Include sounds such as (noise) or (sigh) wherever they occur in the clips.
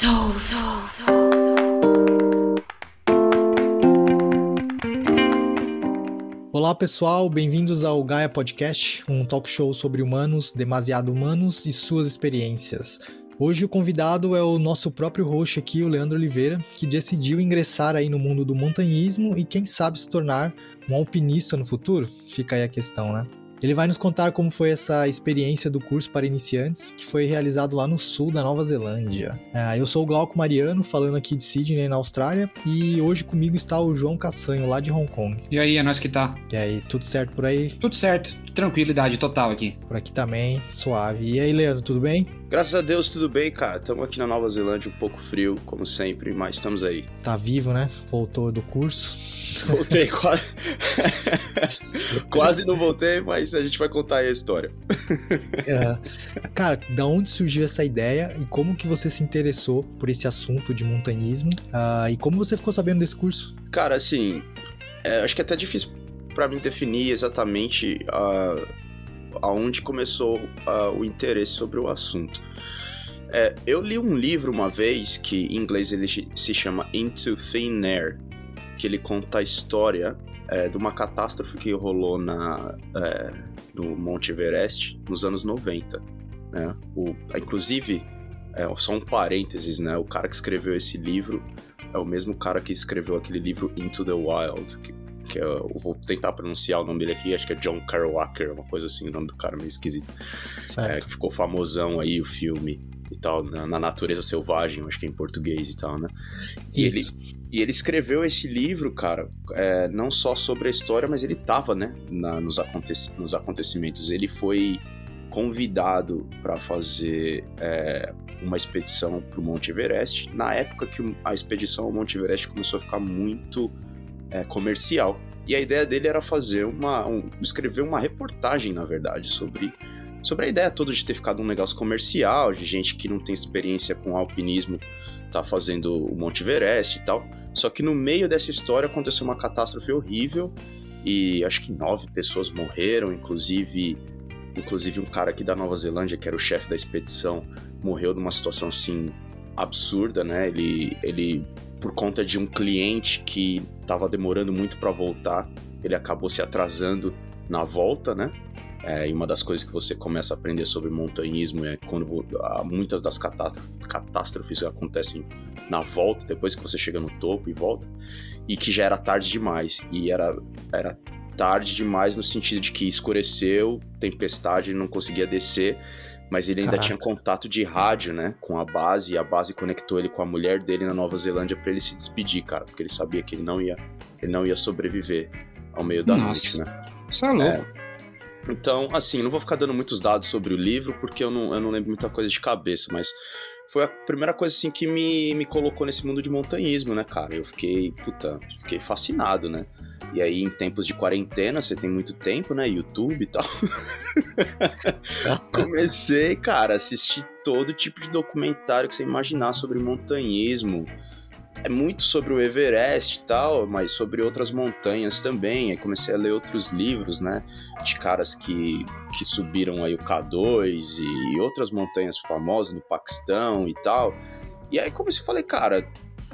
Soul. Olá pessoal, bem-vindos ao Gaia Podcast, um talk show sobre humanos, demasiado humanos e suas experiências. Hoje o convidado é o nosso próprio host aqui, o Leandro Oliveira, que decidiu ingressar aí no mundo do montanhismo e quem sabe se tornar um alpinista no futuro? Fica aí a questão, né? Ele vai nos contar como foi essa experiência do curso para iniciantes, que foi realizado lá no sul da Nova Zelândia. É, eu sou o Glauco Mariano, falando aqui de Sydney, na Austrália, e hoje comigo está o João Cassanho, lá de Hong Kong. E aí, é nós que tá? E aí, tudo certo por aí? Tudo certo, tranquilidade total aqui. Por aqui também, suave. E aí, Leandro, tudo bem? Graças a Deus, tudo bem, cara. Estamos aqui na Nova Zelândia, um pouco frio, como sempre, mas estamos aí. Tá vivo, né? Voltou do curso. Voltei, (laughs) quase. (laughs) quase não voltei, mas a gente vai contar aí a história. (laughs) É. Cara, da onde surgiu essa ideia e como que você se interessou por esse assunto de montanhismo? Uh, e como você ficou sabendo desse curso? Cara, assim, é, acho que é até difícil para mim definir exatamente uh, aonde começou uh, o interesse sobre o assunto. É, eu li um livro uma vez que em inglês ele se chama Into Thin Air, que ele conta a história é, de uma catástrofe que rolou na, é, no Monte Everest nos anos 90. Né? O, inclusive, é, só um parênteses, né? o cara que escreveu esse livro é o mesmo cara que escreveu aquele livro Into the Wild, que que é, eu vou tentar pronunciar o nome dele aqui, acho que é John Carwacker, uma coisa assim, o nome do cara meio esquisito. É, que ficou famosão aí o filme e tal, na, na, Natureza Selvagem, acho que é em português e tal, né? E Isso. ele, e ele escreveu esse livro, cara, é, não só sobre a história, mas ele tava, né, na, nos, aconteci nos acontecimentos. Ele foi convidado para fazer é, uma expedição para o Monte Everest, na época que a expedição ao Monte Everest começou a ficar muito é, comercial. E a ideia dele era fazer uma. Um, escrever uma reportagem, na verdade, sobre, sobre a ideia toda de ter ficado um negócio comercial, de gente que não tem experiência com alpinismo tá fazendo o Monte Everest e tal. Só que no meio dessa história aconteceu uma catástrofe horrível e acho que nove pessoas morreram, inclusive inclusive um cara aqui da Nova Zelândia, que era o chefe da expedição, morreu numa situação assim absurda, né? Ele, ele por conta de um cliente que estava demorando muito para voltar, ele acabou se atrasando na volta, né? É, e uma das coisas que você começa a aprender sobre montanhismo é quando muitas das catástrofes acontecem na volta, depois que você chega no topo e volta, e que já era tarde demais. E era, era tarde demais no sentido de que escureceu, tempestade, ele não conseguia descer mas ele ainda Caraca. tinha contato de rádio, né, com a base, e a base conectou ele com a mulher dele na Nova Zelândia para ele se despedir, cara, porque ele sabia que ele não ia, ele não ia sobreviver ao meio da Nossa. noite, né? Isso é louco. É. Então, assim, não vou ficar dando muitos dados sobre o livro, porque eu não, eu não lembro muita coisa de cabeça, mas foi a primeira coisa, assim, que me, me colocou nesse mundo de montanhismo, né, cara? Eu fiquei, puta, fiquei fascinado, né? E aí, em tempos de quarentena, você tem muito tempo, né? YouTube e tal. (laughs) Comecei, cara, a assistir todo tipo de documentário que você imaginar sobre montanhismo. É muito sobre o Everest e tal, mas sobre outras montanhas também. Aí comecei a ler outros livros, né? De caras que, que subiram aí o K2 e outras montanhas famosas no Paquistão e tal. E aí comecei a falar, cara,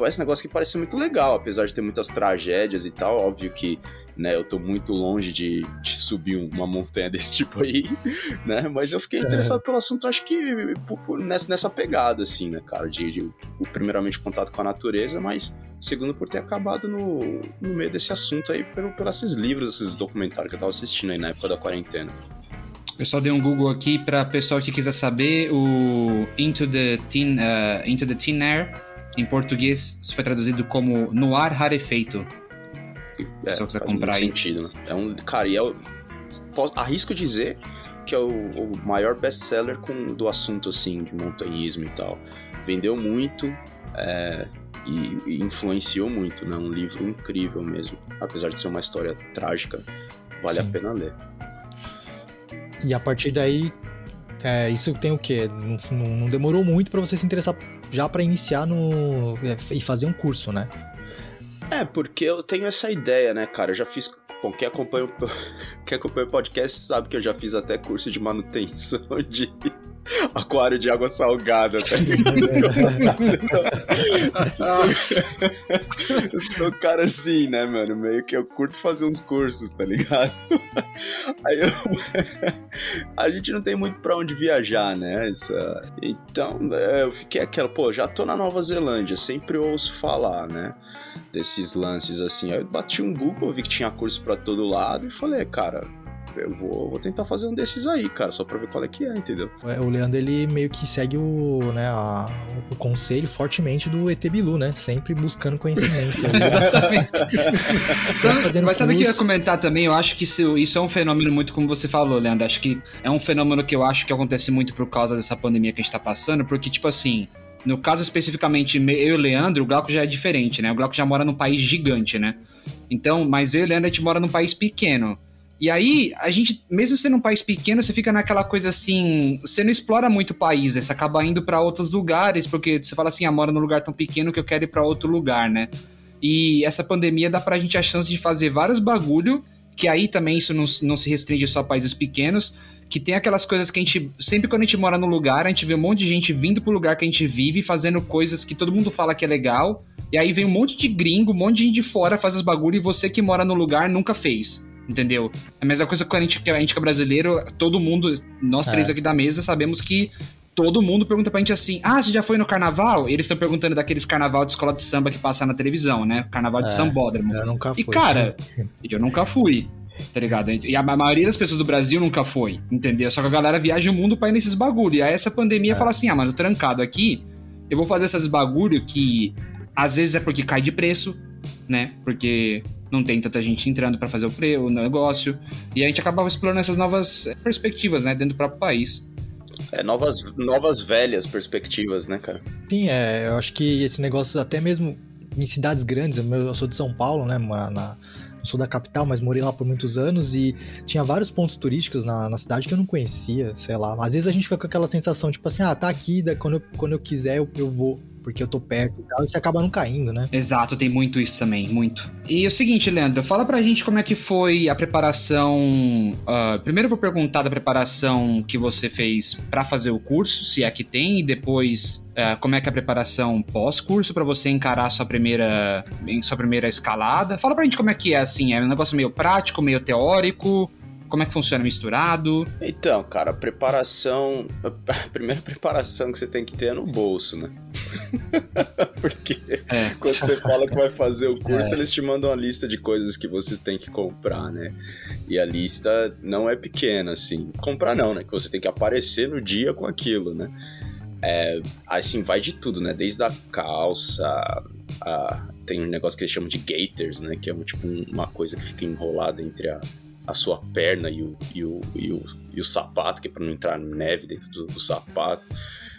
esse negócio que parece muito legal, apesar de ter muitas tragédias e tal. Óbvio que né, eu tô muito longe de, de subir uma montanha (laughs) desse tipo aí, né? Mas eu fiquei interessado é. pelo assunto, acho que nessa, nessa pegada, assim, né, cara? De, de, primeiramente, contato com a natureza, mas segundo, por ter acabado no, no meio desse assunto aí, pelo, por esses livros, esses documentários que eu tava assistindo aí na época da quarentena. Eu só dei um Google aqui para pessoal que quiser saber o Into the Teen, uh, Into the Teen Air em português, isso foi traduzido como No Ar Rarefeito. É, Se você quiser comprar aí. sentido, né? É um, cara, e é o, arrisco dizer que é o, o maior best-seller do assunto, assim, de montanhismo e tal. Vendeu muito é, e, e, influenciou muito, né? Um livro incrível mesmo. Apesar de ser uma história trágica, vale Sim. a pena ler. E a partir daí, é, isso tem o quê? Não, não, não demorou muito para você se interessar já para iniciar no é, e fazer um curso, né? É, porque eu tenho essa ideia, né, cara? Eu já fiz. Bom, quem acompanha, o... (laughs) quem acompanha o podcast sabe que eu já fiz até curso de manutenção de, aquário de água salgada, tá eu sou cara assim, né, mano? Meio que eu curto fazer uns cursos, tá ligado? Aí eu... a gente não tem muito pra onde viajar, né? Essa... Então, é, eu fiquei aquela, pô, já tô na Nova Zelândia, sempre ouço falar, né? Desses lances assim. Aí eu bati um Google, vi que tinha curso pra todo lado e falei, cara, eu vou, vou tentar fazer um desses aí, cara, só pra ver qual é que é, entendeu? É, o Leandro, ele meio que segue o, né, a, o conselho fortemente do ET Bilu, né? Sempre buscando conhecimento. (laughs) Exatamente. (laughs) Mas sabe o que eu ia comentar também? Eu acho que isso, isso é um fenômeno muito como você falou, Leandro. Acho que é um fenômeno que eu acho que acontece muito por causa dessa pandemia que a gente tá passando, porque, tipo assim, no caso especificamente, eu e o Leandro, o Glauco já é diferente, né? O Glauco já mora num país gigante, né? Então, mas eu e o Leandro, a gente mora num país pequeno. E aí, a gente, mesmo sendo um país pequeno, você fica naquela coisa assim, você não explora muito o país, né? você acaba indo para outros lugares, porque você fala assim, ah, moro num lugar tão pequeno que eu quero ir para outro lugar, né? E essa pandemia dá pra gente a chance de fazer vários bagulho, que aí também isso não, não se restringe só a países pequenos, que tem aquelas coisas que a gente, sempre quando a gente mora no lugar, a gente vê um monte de gente vindo pro lugar que a gente vive, fazendo coisas que todo mundo fala que é legal, e aí vem um monte de gringo, um monte de gente de fora faz os bagulho e você que mora no lugar nunca fez. Entendeu? É a mesma coisa que a gente, a gente que é brasileiro, todo mundo, nós três é. aqui da mesa, sabemos que todo mundo pergunta pra gente assim: ah, você já foi no carnaval? E eles estão perguntando daqueles carnaval de escola de samba que passa na televisão, né? Carnaval de é, sambódromo. Eu nunca fui. E cara, (laughs) eu nunca fui. Tá ligado? E a maioria das pessoas do Brasil nunca foi, entendeu? Só que a galera viaja o mundo pra ir nesses bagulho. E aí essa pandemia é. fala assim: ah, mas eu trancado aqui, eu vou fazer esses bagulho que às vezes é porque cai de preço, né? Porque não tem tanta gente entrando para fazer o, pre, o negócio. E a gente acabava explorando essas novas perspectivas, né, dentro do próprio país. É, novas, novas velhas perspectivas, né, cara? Sim, é, eu acho que esse negócio, até mesmo em cidades grandes, eu sou de São Paulo, né, morar na, sou da capital, mas morei lá por muitos anos e tinha vários pontos turísticos na, na cidade que eu não conhecia, sei lá. Às vezes a gente fica com aquela sensação, tipo assim, ah, tá aqui, quando eu, quando eu quiser eu, eu vou porque eu tô perto e tal, e você acaba não caindo, né? Exato, tem muito isso também, muito. E o seguinte, Leandro, fala pra gente como é que foi a preparação. Uh, primeiro eu vou perguntar da preparação que você fez para fazer o curso, se é que tem, e depois uh, como é que é a preparação pós-curso para você encarar sua primeira, sua primeira escalada. Fala pra gente como é que é, assim, é um negócio meio prático, meio teórico. Como é que funciona misturado? Então, cara, a preparação. A (laughs) primeira preparação que você tem que ter é no bolso, né? (laughs) Porque é. quando você fala que vai fazer o curso, é. eles te mandam uma lista de coisas que você tem que comprar, né? E a lista não é pequena, assim. Comprar não, né? Que você tem que aparecer no dia com aquilo, né? É, assim, vai de tudo, né? Desde a calça, a, tem um negócio que eles chamam de gaiters, né? Que é tipo uma coisa que fica enrolada entre a a sua perna e o, e o, e o, e o sapato, que é para não entrar neve dentro do, do sapato.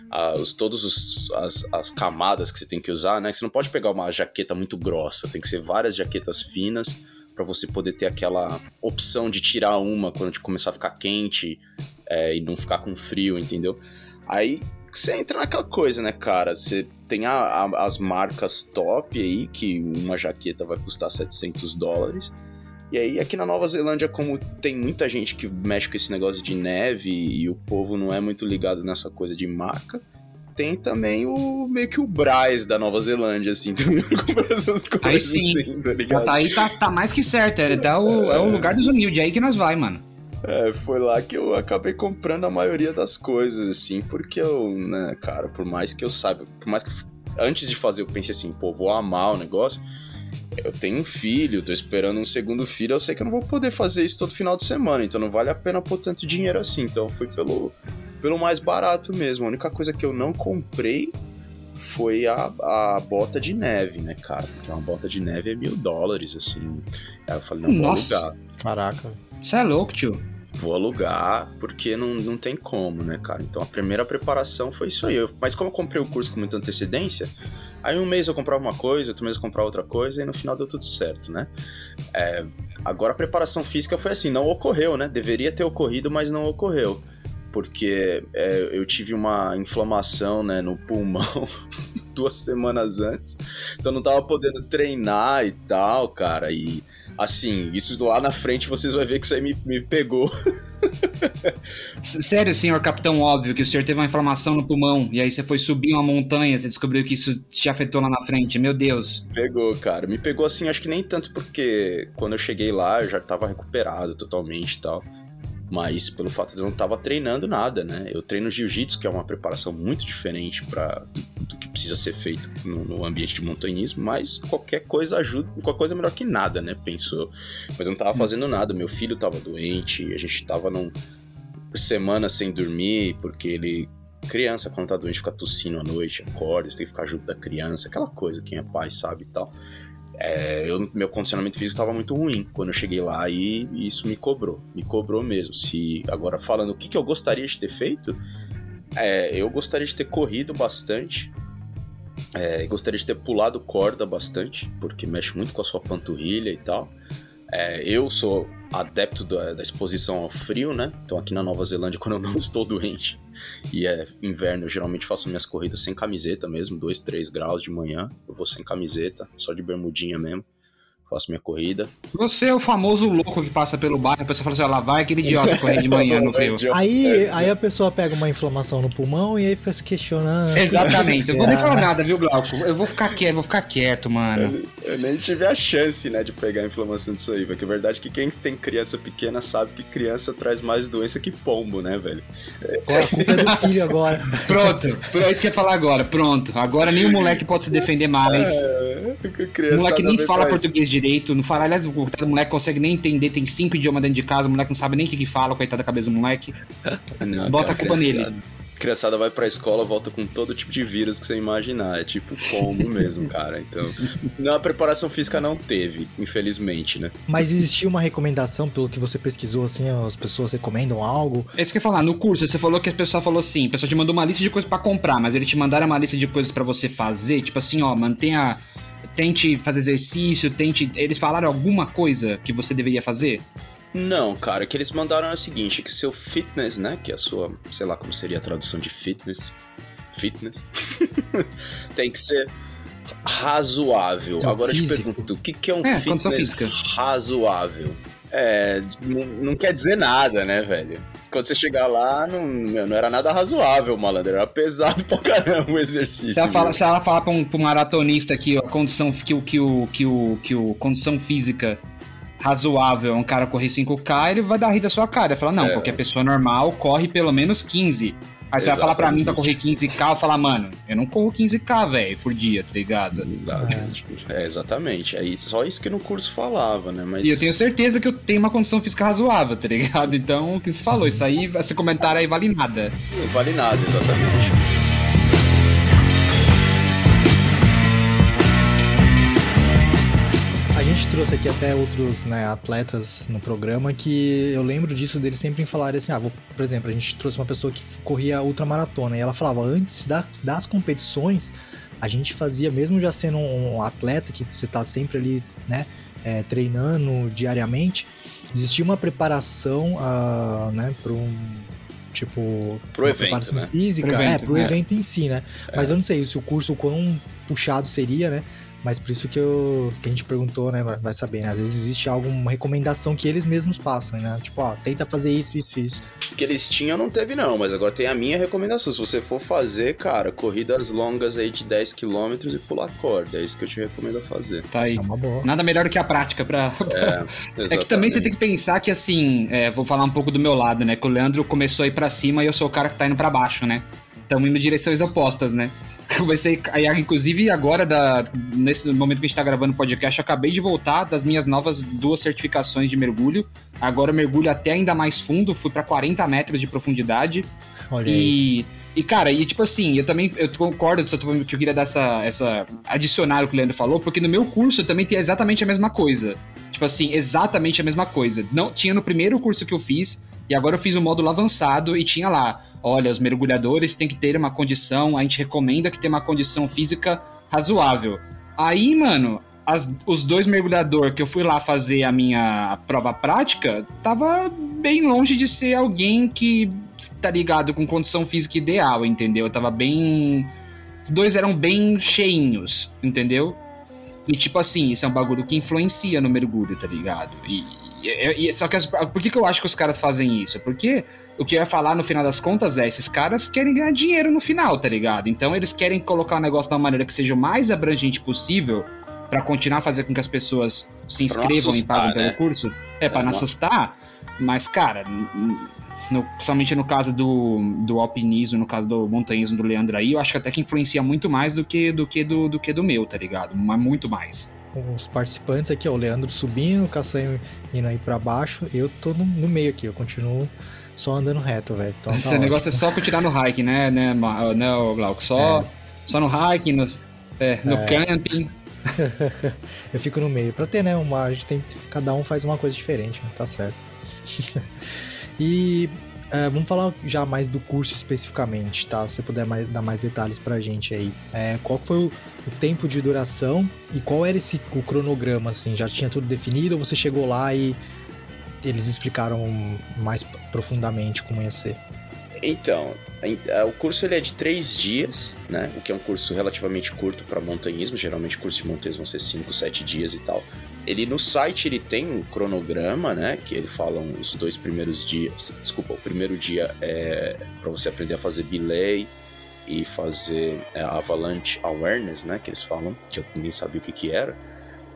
Ah, os, todos os, as, as camadas que você tem que usar, né? Você não pode pegar uma jaqueta muito grossa, tem que ser várias jaquetas finas para você poder ter aquela opção de tirar uma quando começar a ficar quente é, e não ficar com frio, entendeu? Aí você entra naquela coisa, né, cara? Você tem a, a, as marcas top aí, que uma jaqueta vai custar 700 dólares. E aí, aqui na Nova Zelândia, como tem muita gente que mexe com esse negócio de neve e o povo não é muito ligado nessa coisa de marca, tem também o meio que o Braz da Nova Zelândia, assim, (laughs) também essas coisas. Aí sim. Assim, tá ligado? Tá aí tá, tá mais que certo. É, tá o, é. é o lugar dos humildes, é aí que nós vai, mano. É, foi lá que eu acabei comprando a maioria das coisas, assim, porque eu, né, cara, por mais que eu saiba, por mais que antes de fazer eu pense assim, pô, vou amar o negócio, eu tenho um filho, tô esperando um segundo filho, eu sei que eu não vou poder fazer isso todo final de semana, então não vale a pena pôr tanto dinheiro assim. Então eu fui pelo, pelo mais barato mesmo. A única coisa que eu não comprei foi a, a bota de neve, né, cara? Porque uma bota de neve é mil dólares, assim. Aí eu falei, não, Nossa. vou alugar. Caraca. Você é louco, tio vou alugar, porque não, não tem como, né, cara? Então a primeira preparação foi isso aí. Eu, mas como eu comprei o curso com muita antecedência, aí um mês eu comprava uma coisa, outro mês eu comprava outra coisa, e no final deu tudo certo, né? É, agora a preparação física foi assim, não ocorreu, né? Deveria ter ocorrido, mas não ocorreu. Porque é, eu tive uma inflamação né, no pulmão (laughs) duas semanas antes, então não tava podendo treinar e tal, cara, e assim, isso lá na frente vocês vão ver que isso aí me, me pegou. Sério, senhor capitão óbvio, que o senhor teve uma inflamação no pulmão e aí você foi subir uma montanha, você descobriu que isso te afetou lá na frente. Meu Deus. Pegou, cara. Me pegou assim, acho que nem tanto porque quando eu cheguei lá eu já tava recuperado totalmente e tal. Mas pelo fato de eu não tava treinando nada, né? Eu treino jiu-jitsu, que é uma preparação muito diferente para do, do, que precisa ser feito no, no, ambiente de montanhismo, mas qualquer coisa ajuda, qualquer coisa é melhor que nada, né? Pensou. Mas eu não tava hum. fazendo nada, meu filho tava doente, a gente tava num semana sem dormir, porque ele criança quando tá doente fica tossindo à noite, acorda, você tem que ficar junto da criança, aquela coisa, quem é pai sabe e tal. É, eu, meu condicionamento físico estava muito ruim quando eu cheguei lá e, isso me cobrou, me cobrou mesmo. Se agora falando o que, que eu gostaria de ter feito, é, eu gostaria de ter corrido bastante, é, gostaria de ter pulado corda bastante, porque mexe muito com a sua panturrilha e tal. É, eu sou adepto da, da, exposição ao frio, né? Então aqui na Nova Zelândia, (laughs) quando eu não estou doente e é inverno, eu geralmente faço minhas corridas sem camiseta mesmo, 2, 3 graus de manhã, eu vou sem camiseta, só de bermudinha mesmo faço minha corrida. Você é o famoso louco que passa pelo bairro, a pessoa fala assim, ó, lá vai aquele idiota (laughs) correr de manhã no frio. Aí, aí a pessoa pega uma inflamação no pulmão e aí fica se questionando. Exatamente, eu vou nem falar nada, viu, Glauco? Eu vou ficar quieto, vou ficar quieto, mano. Eu, eu, nem tive a chance, né, de pegar a inflamação disso aí, porque a verdade é que quem tem criança pequena sabe que criança traz mais doença que pombo, né, velho? a culpa é do filho agora. (laughs) Pronto, é isso que eu ia falar agora, pronto. Agora nem o moleque pode se defender mais. É, o moleque nem fala português de direito, não fala. Aliás, o moleque consegue nem entender, tem cinco idiomas dentro de casa, o moleque não sabe nem o que, que fala, coitado da cabeça do moleque. (laughs) Não, Bota cara, a culpa nele criançada vai pra escola, volta com todo tipo de vírus que você imaginar. É tipo como (laughs) mesmo, cara. Então, na preparação física não teve, infelizmente, né? Mas existia uma recomendação, pelo que você pesquisou, assim, as pessoas recomendam algo? É isso que eu ia falar, no curso você falou que a pessoa falou assim, a pessoa te mandou uma lista de coisas para comprar, mas ele te mandaram uma lista de coisas para você fazer, tipo assim, ó, mantenha tente fazer exercício, tente. Eles falaram alguma coisa que você deveria fazer? Não, cara, o que eles mandaram é o seguinte, que seu fitness, né, que é a sua, sei lá como seria a tradução de fitness, fitness, (laughs) tem que ser razoável. Agora físico. eu te pergunto, o que, que é um é, fitness razoável? É, não, não, quer dizer nada, né, velho? Quando você chegar lá, não, não era nada razoável, malandro. Era pesado pra caramba o exercício. Se ela, fala, se ela falar pra um, pra um maratonista ó, a condição, que, o, que, o, que, o, que o condição física razoável é um cara correr 5K, ele vai dar rir da sua cara. Ele fala, não, é. qualquer pessoa normal corre pelo menos 15. Aí você vai falar pra mim pra correr 15k, eu falar, mano, eu não corro 15k, velho, por dia, tá ligado? É, exatamente. Aí só isso que no curso falava, né? Mas... E eu tenho certeza que eu tenho uma condição física razoável, tá ligado? Então, o que você falou, isso aí, esse comentário aí vale nada. Não vale nada, exatamente. Trouxe aqui até outros né, atletas no programa que eu lembro disso deles sempre falarem assim, ah, vou, por exemplo, a gente trouxe uma pessoa que corria ultramaratona e ela falava, antes da, das competições, a gente fazia, mesmo já sendo um atleta, que você tá sempre ali, né, é, treinando diariamente, existia uma preparação, uh, né, para um tipo pro evento, preparação né? física, pro é, evento, é, pro é. evento em si, né? É. Mas eu não sei se o curso quão puxado seria, né? Mas por isso que, eu, que a gente perguntou, né? Vai saber, né? Às vezes existe alguma recomendação que eles mesmos passam, né? Tipo, ó, tenta fazer isso, isso, isso. Que eles tinham não teve não, mas agora tem a minha recomendação. Se você for fazer, cara, corridas longas aí de 10 km e pular corda, é isso que eu te recomendo fazer. Tá aí. É uma boa. Nada melhor do que a prática pra... É, (laughs) é que também você tem que pensar que, assim, é, vou falar um pouco do meu lado, né? Que o Leandro começou a ir pra cima e eu sou o cara que tá indo pra baixo, né? Estamos indo em direções opostas, né? (laughs) comecei, inclusive agora, da, nesse momento que a gente tá gravando o podcast, eu acabei de voltar das minhas novas duas certificações de mergulho. Agora eu mergulho até ainda mais fundo, fui para 40 metros de profundidade. Olha e, aí. e, cara, e tipo assim, eu também eu concordo que eu queria dar essa, essa. adicionar o que o Leandro falou, porque no meu curso também tem exatamente a mesma coisa. Tipo assim, exatamente a mesma coisa. Não Tinha no primeiro curso que eu fiz, e agora eu fiz o módulo avançado e tinha lá olha, os mergulhadores têm que ter uma condição, a gente recomenda que tenha uma condição física razoável. Aí, mano, as, os dois mergulhadores que eu fui lá fazer a minha prova prática, tava bem longe de ser alguém que tá ligado com condição física ideal, entendeu? Tava bem. Os dois eram bem cheinhos, entendeu? E tipo assim, isso é um bagulho que influencia no mergulho, tá ligado? E, e, e, só que as, por que, que eu acho que os caras fazem isso? Porque o que eu ia falar no final das contas é: esses caras querem ganhar dinheiro no final, tá ligado? Então eles querem colocar o negócio de uma maneira que seja o mais abrangente possível para continuar a fazer com que as pessoas se inscrevam assustar, e paguem né? pelo curso. É, para é, não assustar. Mas, cara, no, principalmente no caso do, do alpinismo, no caso do montanhismo do Leandro aí, eu acho que até que influencia muito mais do que do, que do, do, que do meu, tá ligado? Mas muito mais. Os participantes aqui, ó, o Leandro subindo, o Caçanho indo aí pra baixo, eu tô no, no meio aqui, eu continuo só andando reto, velho. Então, tá Esse ótimo. negócio é só continuar no hiking, né, né, né Glauco? Só, é. só no hiking, no, é, no é. camping. (laughs) eu fico no meio. Pra ter, né? Uma, a gente tem. Cada um faz uma coisa diferente, né? tá certo. (laughs) e é, vamos falar já mais do curso especificamente, tá? Se você puder mais, dar mais detalhes pra gente aí. É, qual foi o, o, tempo de duração e qual era esse o cronograma, assim? Já tinha tudo definido ou você chegou lá e eles explicaram mais profundamente como ia ser? Então, o curso ele é de três dias, né? O que é um curso relativamente curto para montanhismo. Geralmente, curso de montanhismo vão ser cinco, sete dias e tal. Ele no site ele tem um cronograma, né? Que ele fala os dois primeiros dias. Desculpa, o primeiro dia é para você aprender a fazer belay e fazer é, avalanche awareness, né? Que eles falam, que eu nem sabia o que que era.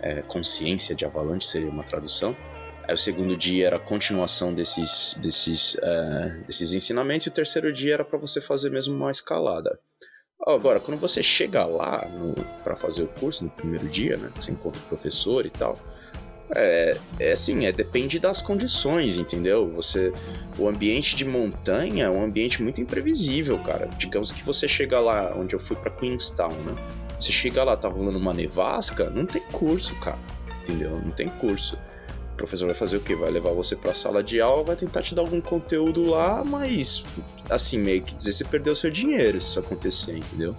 É, consciência de avalanche seria uma tradução. Aí o segundo dia era a continuação desses, desses, uh, desses ensinamentos, e o terceiro dia era para você fazer mesmo uma escalada. Agora, quando você chega lá para fazer o curso no primeiro dia, né? Você encontra o professor e tal. É, é assim, é, depende das condições, entendeu? Você, o ambiente de montanha é um ambiente muito imprevisível, cara. Digamos que você chega lá, onde eu fui para Queenstown, né? Você chega lá, tá rolando uma nevasca, não tem curso, cara, entendeu? Não tem curso professor vai fazer o quê? Vai levar você para a sala de aula, vai tentar te dar algum conteúdo lá, mas assim, meio que dizer você perdeu seu dinheiro se isso acontecer, entendeu?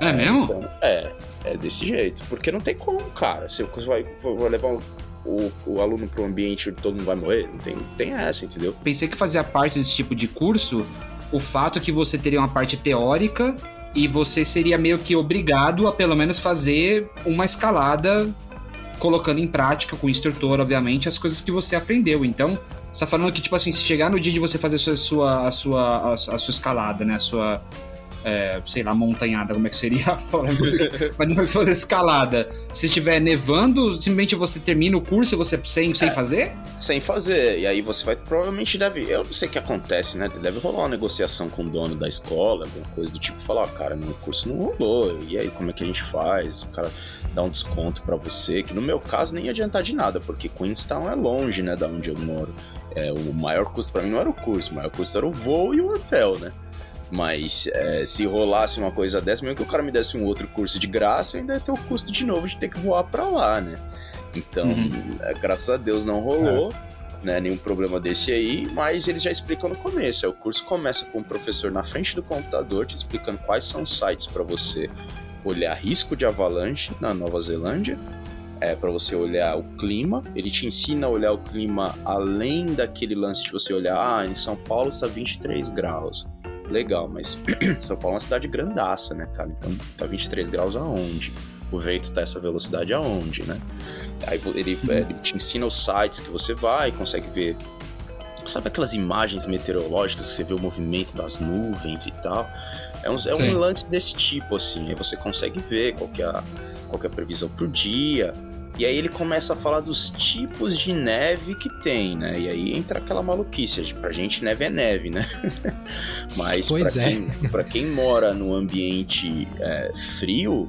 É, é mesmo? Então, é, é desse jeito. Porque não tem como, cara. Você vai, vai levar o, o aluno para um ambiente onde todo mundo vai morrer, não tem, tem essa, entendeu? Pensei que fazia parte desse tipo de curso o fato que você teria uma parte teórica e você seria meio que obrigado a pelo menos fazer uma escalada colocando em prática com o instrutor, obviamente, as coisas que você aprendeu. Então, você tá falando que, tipo assim, se chegar no dia de você fazer a sua, a sua, a, a sua escalada, né? A sua, é, sei lá, montanhada, como é que seria? (laughs) Mas não se fazer escalada. Se estiver nevando, simplesmente você termina o curso e você sem, sem é, fazer? Sem fazer. E aí você vai, provavelmente deve, eu não sei o que acontece, né? Deve rolar uma negociação com o dono da escola, alguma coisa do tipo, falar, cara, meu curso não rolou. E aí, como é que a gente faz? O cara dar um desconto para você, que no meu caso nem ia adiantar de nada, porque Queenstown é longe, né, da onde eu moro. É, o maior custo para mim não era o curso, o maior custo era o voo e o hotel, né? Mas é, se rolasse uma coisa dessa, mesmo que o cara me desse um outro curso de graça, ainda ia ter o custo de novo de ter que voar para lá, né? Então, uhum. é, graças a Deus não rolou. É. Né, nenhum problema desse aí, mas eles já explicam no começo. o curso começa com o professor na frente do computador te explicando quais são os sites para você olhar risco de avalanche na Nova Zelândia, é para você olhar o clima. Ele te ensina a olhar o clima além daquele lance de você olhar, ah, em São Paulo está 23 graus. Legal, mas (clears throat) São Paulo é uma cidade grandaça, né, cara? Então tá 23 graus aonde? O vento tá essa velocidade aonde, né? Aí ele, uhum. ele te ensina os sites que você vai, consegue ver Sabe aquelas imagens meteorológicas que você vê o movimento das nuvens e tal? É um, é um lance desse tipo, assim. Aí você consegue ver qual que, é a, qual que é a previsão pro dia. E aí ele começa a falar dos tipos de neve que tem, né? E aí entra aquela maluquice. Pra gente, neve é neve, né? (laughs) Mas pra, é. quem, pra quem mora no ambiente é, frio,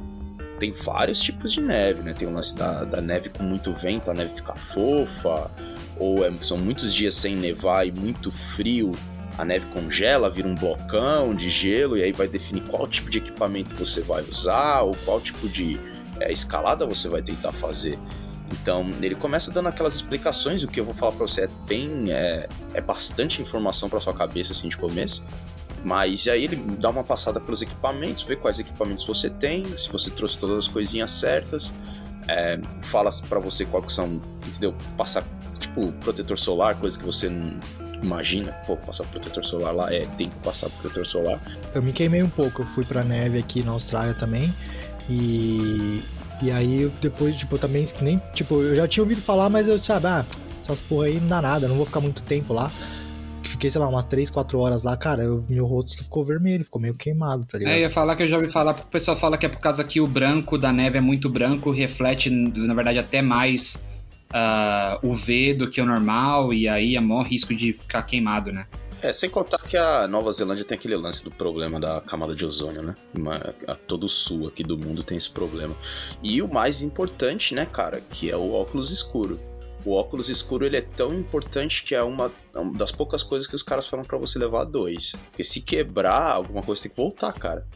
tem vários tipos de neve, né? Tem o lance da, da neve com muito vento, a neve fica fofa, ou é, são muitos dias sem nevar e muito frio, a neve congela, vira um blocão de gelo, e aí vai definir qual tipo de equipamento você vai usar, ou qual tipo de é, escalada você vai tentar fazer. Então, ele começa dando aquelas explicações, o que eu vou falar para você é bem. É, é bastante informação para sua cabeça assim de começo. Mas aí ele dá uma passada pelos equipamentos, vê quais equipamentos você tem, se você trouxe todas as coisinhas certas, é, fala para você quais são, entendeu? Passar, tipo, protetor solar, coisa que você não imagina, pô, passar protetor solar lá, é, tem que passar protetor solar. Eu me queimei um pouco, eu fui pra neve aqui na Austrália também, e, e aí depois, tipo, também, que nem, tipo, eu já tinha ouvido falar, mas eu, sabe, ah, essas porra aí não dá nada, não vou ficar muito tempo lá. Fiquei, sei lá, umas 3, 4 horas lá, cara, eu, meu rosto ficou vermelho, ficou meio queimado, tá ligado? É, ia falar que eu já ouvi falar, porque o pessoal fala que é por causa que o branco da neve é muito branco, reflete, na verdade, até mais uh, ah, UV do que o normal, e aí é maior risco de ficar queimado, né? É, sem contar que a Nova Zelândia tem aquele lance do problema da camada de ozônio, né? A, todo o sul aqui do mundo tem esse problema. E o mais importante, né, cara, que é o óculos escuro. O óculos escuro ele é tão importante que é uma, uma das poucas coisas que os caras falam para você levar dois. Porque se quebrar, alguma coisa tem que voltar, cara.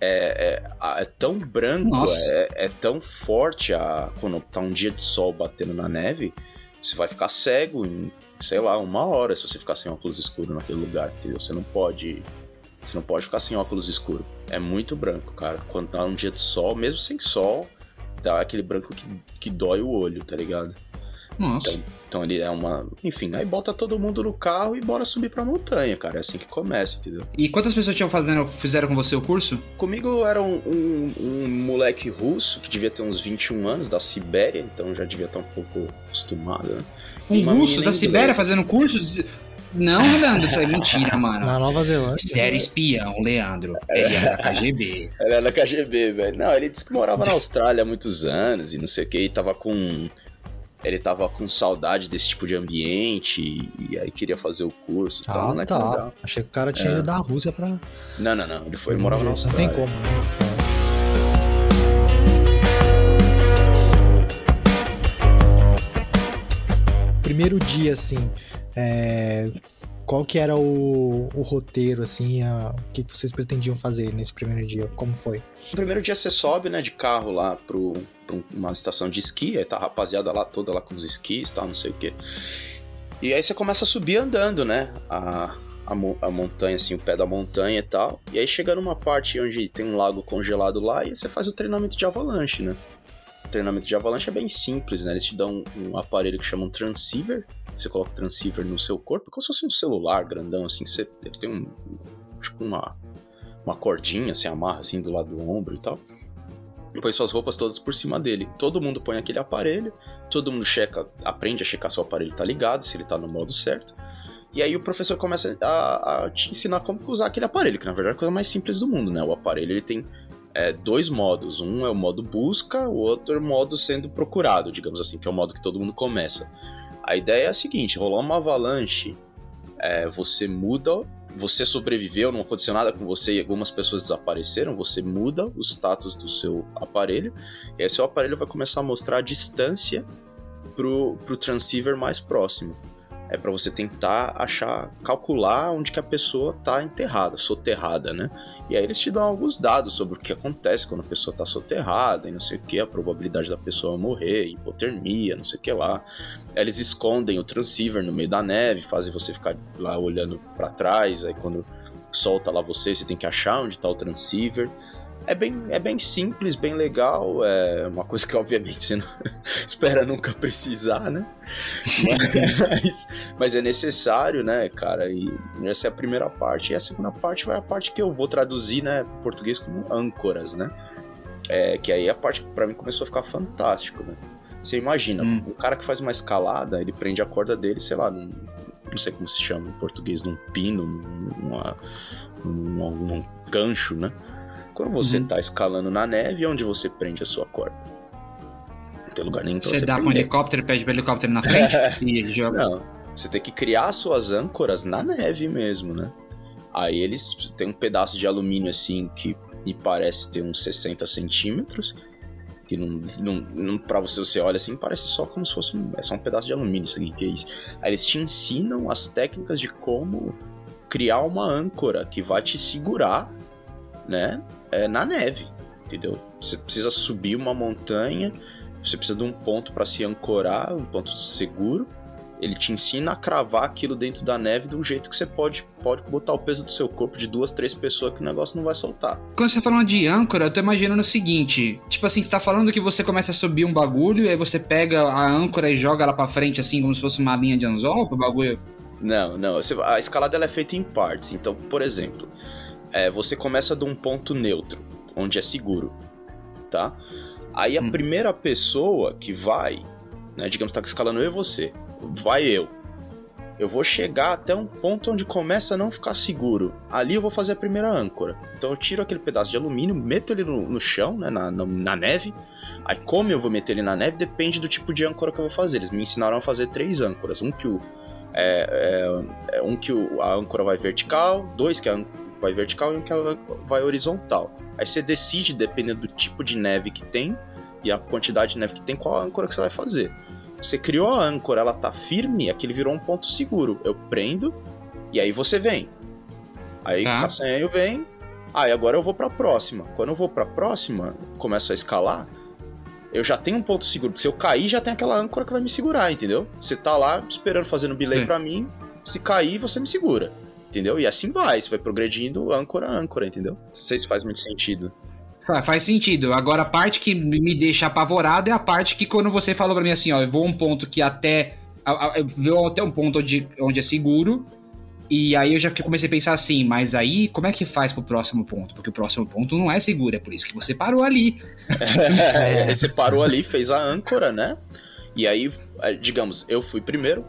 É, é, é tão branco, é, é, tão forte a, quando tá um dia de sol batendo na neve, você vai ficar cego em sei lá, uma hora se você ficar sem óculos escuro naquele lugar, entendeu? Você não pode. Você não pode ficar sem óculos escuro. É muito branco, cara. Quando tá um dia de sol, mesmo sem sol, dá aquele branco que, que dói o olho, tá ligado? Nossa. Então, então ele é uma. Enfim, aí bota todo mundo no carro e bora subir pra montanha, cara. É assim que começa, entendeu? E quantas pessoas tinham fazendo, fizeram com você o curso? Comigo era um, um, um moleque russo que devia ter uns 21 anos, da Sibéria, então já devia estar um pouco acostumado, né? Um russo da Sibéria fazendo curso de... Não, Leandro, isso é mentira, (laughs) mano. Na Nova Zelândia. Você era espião, Leandro. Ele era da KGB. (laughs) Ele era da KGB, velho. Não, ele disse que morava na Austrália há muitos anos e não sei o que, e tava com. Ele tava com saudade desse tipo de ambiente e, aí queria fazer o curso. Ah, tal, né, tá. Achei que o cara tinha é. ido da Rússia pra. Não, não, não. Ele foi, ele morava na Austrália. Não tem como, né? Primeiro dia, assim, é, qual que era o, o roteiro, assim, a, o que, que vocês pretendiam fazer nesse primeiro dia? Como foi? No primeiro dia você sobe, né, de carro lá pro, pro uma estação de esqui, aí tá a rapaziada lá toda lá com os esquis tal, não sei o quê. E aí você começa a subir andando, né, a, a, a, montanha, assim, o pé da montanha e tal. E aí chega numa parte onde tem um lago congelado lá e você faz o treinamento de avalanche, né? Treinamento de avalanche é bem simples, né? Eles te dão um aparelho que chamam transceiver. Você coloca o transceiver no seu corpo, como se fosse um celular grandão, assim. Você, ele tem um. Tipo uma. Uma cordinha, se amarra assim do lado do ombro e tal. E põe suas roupas todas por cima dele. Todo mundo põe aquele aparelho, todo mundo checa, aprende a checar se o aparelho tá ligado, se ele tá no modo certo. E aí o professor começa a, a, te ensinar como usar aquele aparelho, que na verdade é a coisa mais simples do mundo, né? O aparelho ele tem é, dois modos. Um é o modo busca, o outro é o modo sendo procurado, digamos assim, que é o modo que todo mundo começa. A ideia é a seguinte: rolar uma avalanche, é, você muda, você sobreviveu, não aconteceu nada com você e algumas pessoas desapareceram, você muda o status do seu aparelho, e aí seu aparelho vai começar a mostrar a distância pro, pro transceiver mais próximo é para você tentar achar, calcular onde que a pessoa está enterrada, soterrada, né? E aí eles te dão alguns dados sobre o que acontece quando a pessoa está soterrada e não sei o que, a probabilidade da pessoa morrer, hipotermia, não sei o que lá. Eles escondem o transceiver no meio da neve, fazem você ficar lá olhando para trás, aí quando solta lá você, você tem que achar onde está o transceiver é bem, é bem simples, bem legal. É uma coisa que, obviamente, você não (laughs) espera nunca precisar, né? Mas, mas, é necessário, né, cara? E essa é a primeira parte. E a segunda parte vai a parte que eu vou traduzir, né, em português como âncoras, né? É, que aí é a parte que pra mim começou a ficar fantástico, né? Você imagina, hum. um cara que faz uma escalada, ele prende a corda dele, sei lá, num, não sei como se chama em português, num pino, numa, num, num gancho, né? Quando você uhum. tá escalando na neve, onde você prende a sua corda? Não tem lugar nenhum pra você, você dá prender. um helicóptero, pede pro helicóptero na frente (laughs) e ele joga. Não, você tem que criar suas âncoras na neve mesmo, né? Aí eles têm um pedaço de alumínio assim que me parece ter uns 60 centímetros. Que não, não, não pra você, você olha assim, parece só como se fosse um, é só um pedaço de alumínio isso aqui, que é isso. Aí eles te ensinam as técnicas de como criar uma âncora que vai te segurar, né? É, na neve, entendeu? Você precisa subir uma montanha, você precisa de um ponto para se ancorar, um ponto seguro. Ele te ensina a cravar aquilo dentro da neve de um jeito que você pode, pode botar o peso do seu corpo de duas, três pessoas que o negócio não vai soltar. Quando você tá falando de âncora, eu tô imaginando o seguinte: tipo assim, você tá falando que você começa a subir um bagulho, e aí você pega a âncora e joga ela pra frente, assim, como se fosse uma linha de anzol pro bagulho. Não, não. A escalada ela é feita em partes. Então, por exemplo, é, você começa de um ponto neutro, onde é seguro, tá? Aí a hum. primeira pessoa que vai, né, digamos que tá escalando eu e você, vai eu. Eu vou chegar até um ponto onde começa a não ficar seguro. Ali eu vou fazer a primeira âncora. Então eu tiro aquele pedaço de alumínio, meto ele no, no chão, né, na, na, na, neve. Aí como eu vou meter ele na neve depende do tipo de âncora que eu vou fazer. Eles me ensinaram a fazer três âncoras. Um que o, é, é, é um que o, a âncora vai vertical, dois que a âncora vai vertical e um que vai horizontal. Aí você decide, dependendo do tipo de neve que tem e a quantidade de neve que tem, qual âncora que você vai fazer. Você criou a âncora, ela tá firme, aquele virou um ponto seguro. Eu prendo e aí você vem. Aí tá. o vem. Aí ah, agora eu vou para a próxima. Quando eu vou para a próxima, começo a escalar, eu já tenho um ponto seguro. Porque se eu cair, já tem aquela âncora que vai me segurar, entendeu? Você tá lá esperando fazendo belay para mim. Se cair, você me segura. Entendeu? E assim vai, você vai progredindo âncora a âncora, entendeu? Não sei se faz muito sentido. Faz sentido. Agora, a parte que me deixa apavorado é a parte que quando você falou pra mim assim, ó, eu vou um ponto que até. Eu vou até um ponto onde, onde é seguro. E aí eu já comecei a pensar assim, mas aí como é que faz pro próximo ponto? Porque o próximo ponto não é seguro, é por isso que você parou ali. É, você parou ali, fez a âncora, né? E aí, é, digamos, eu fui primeiro,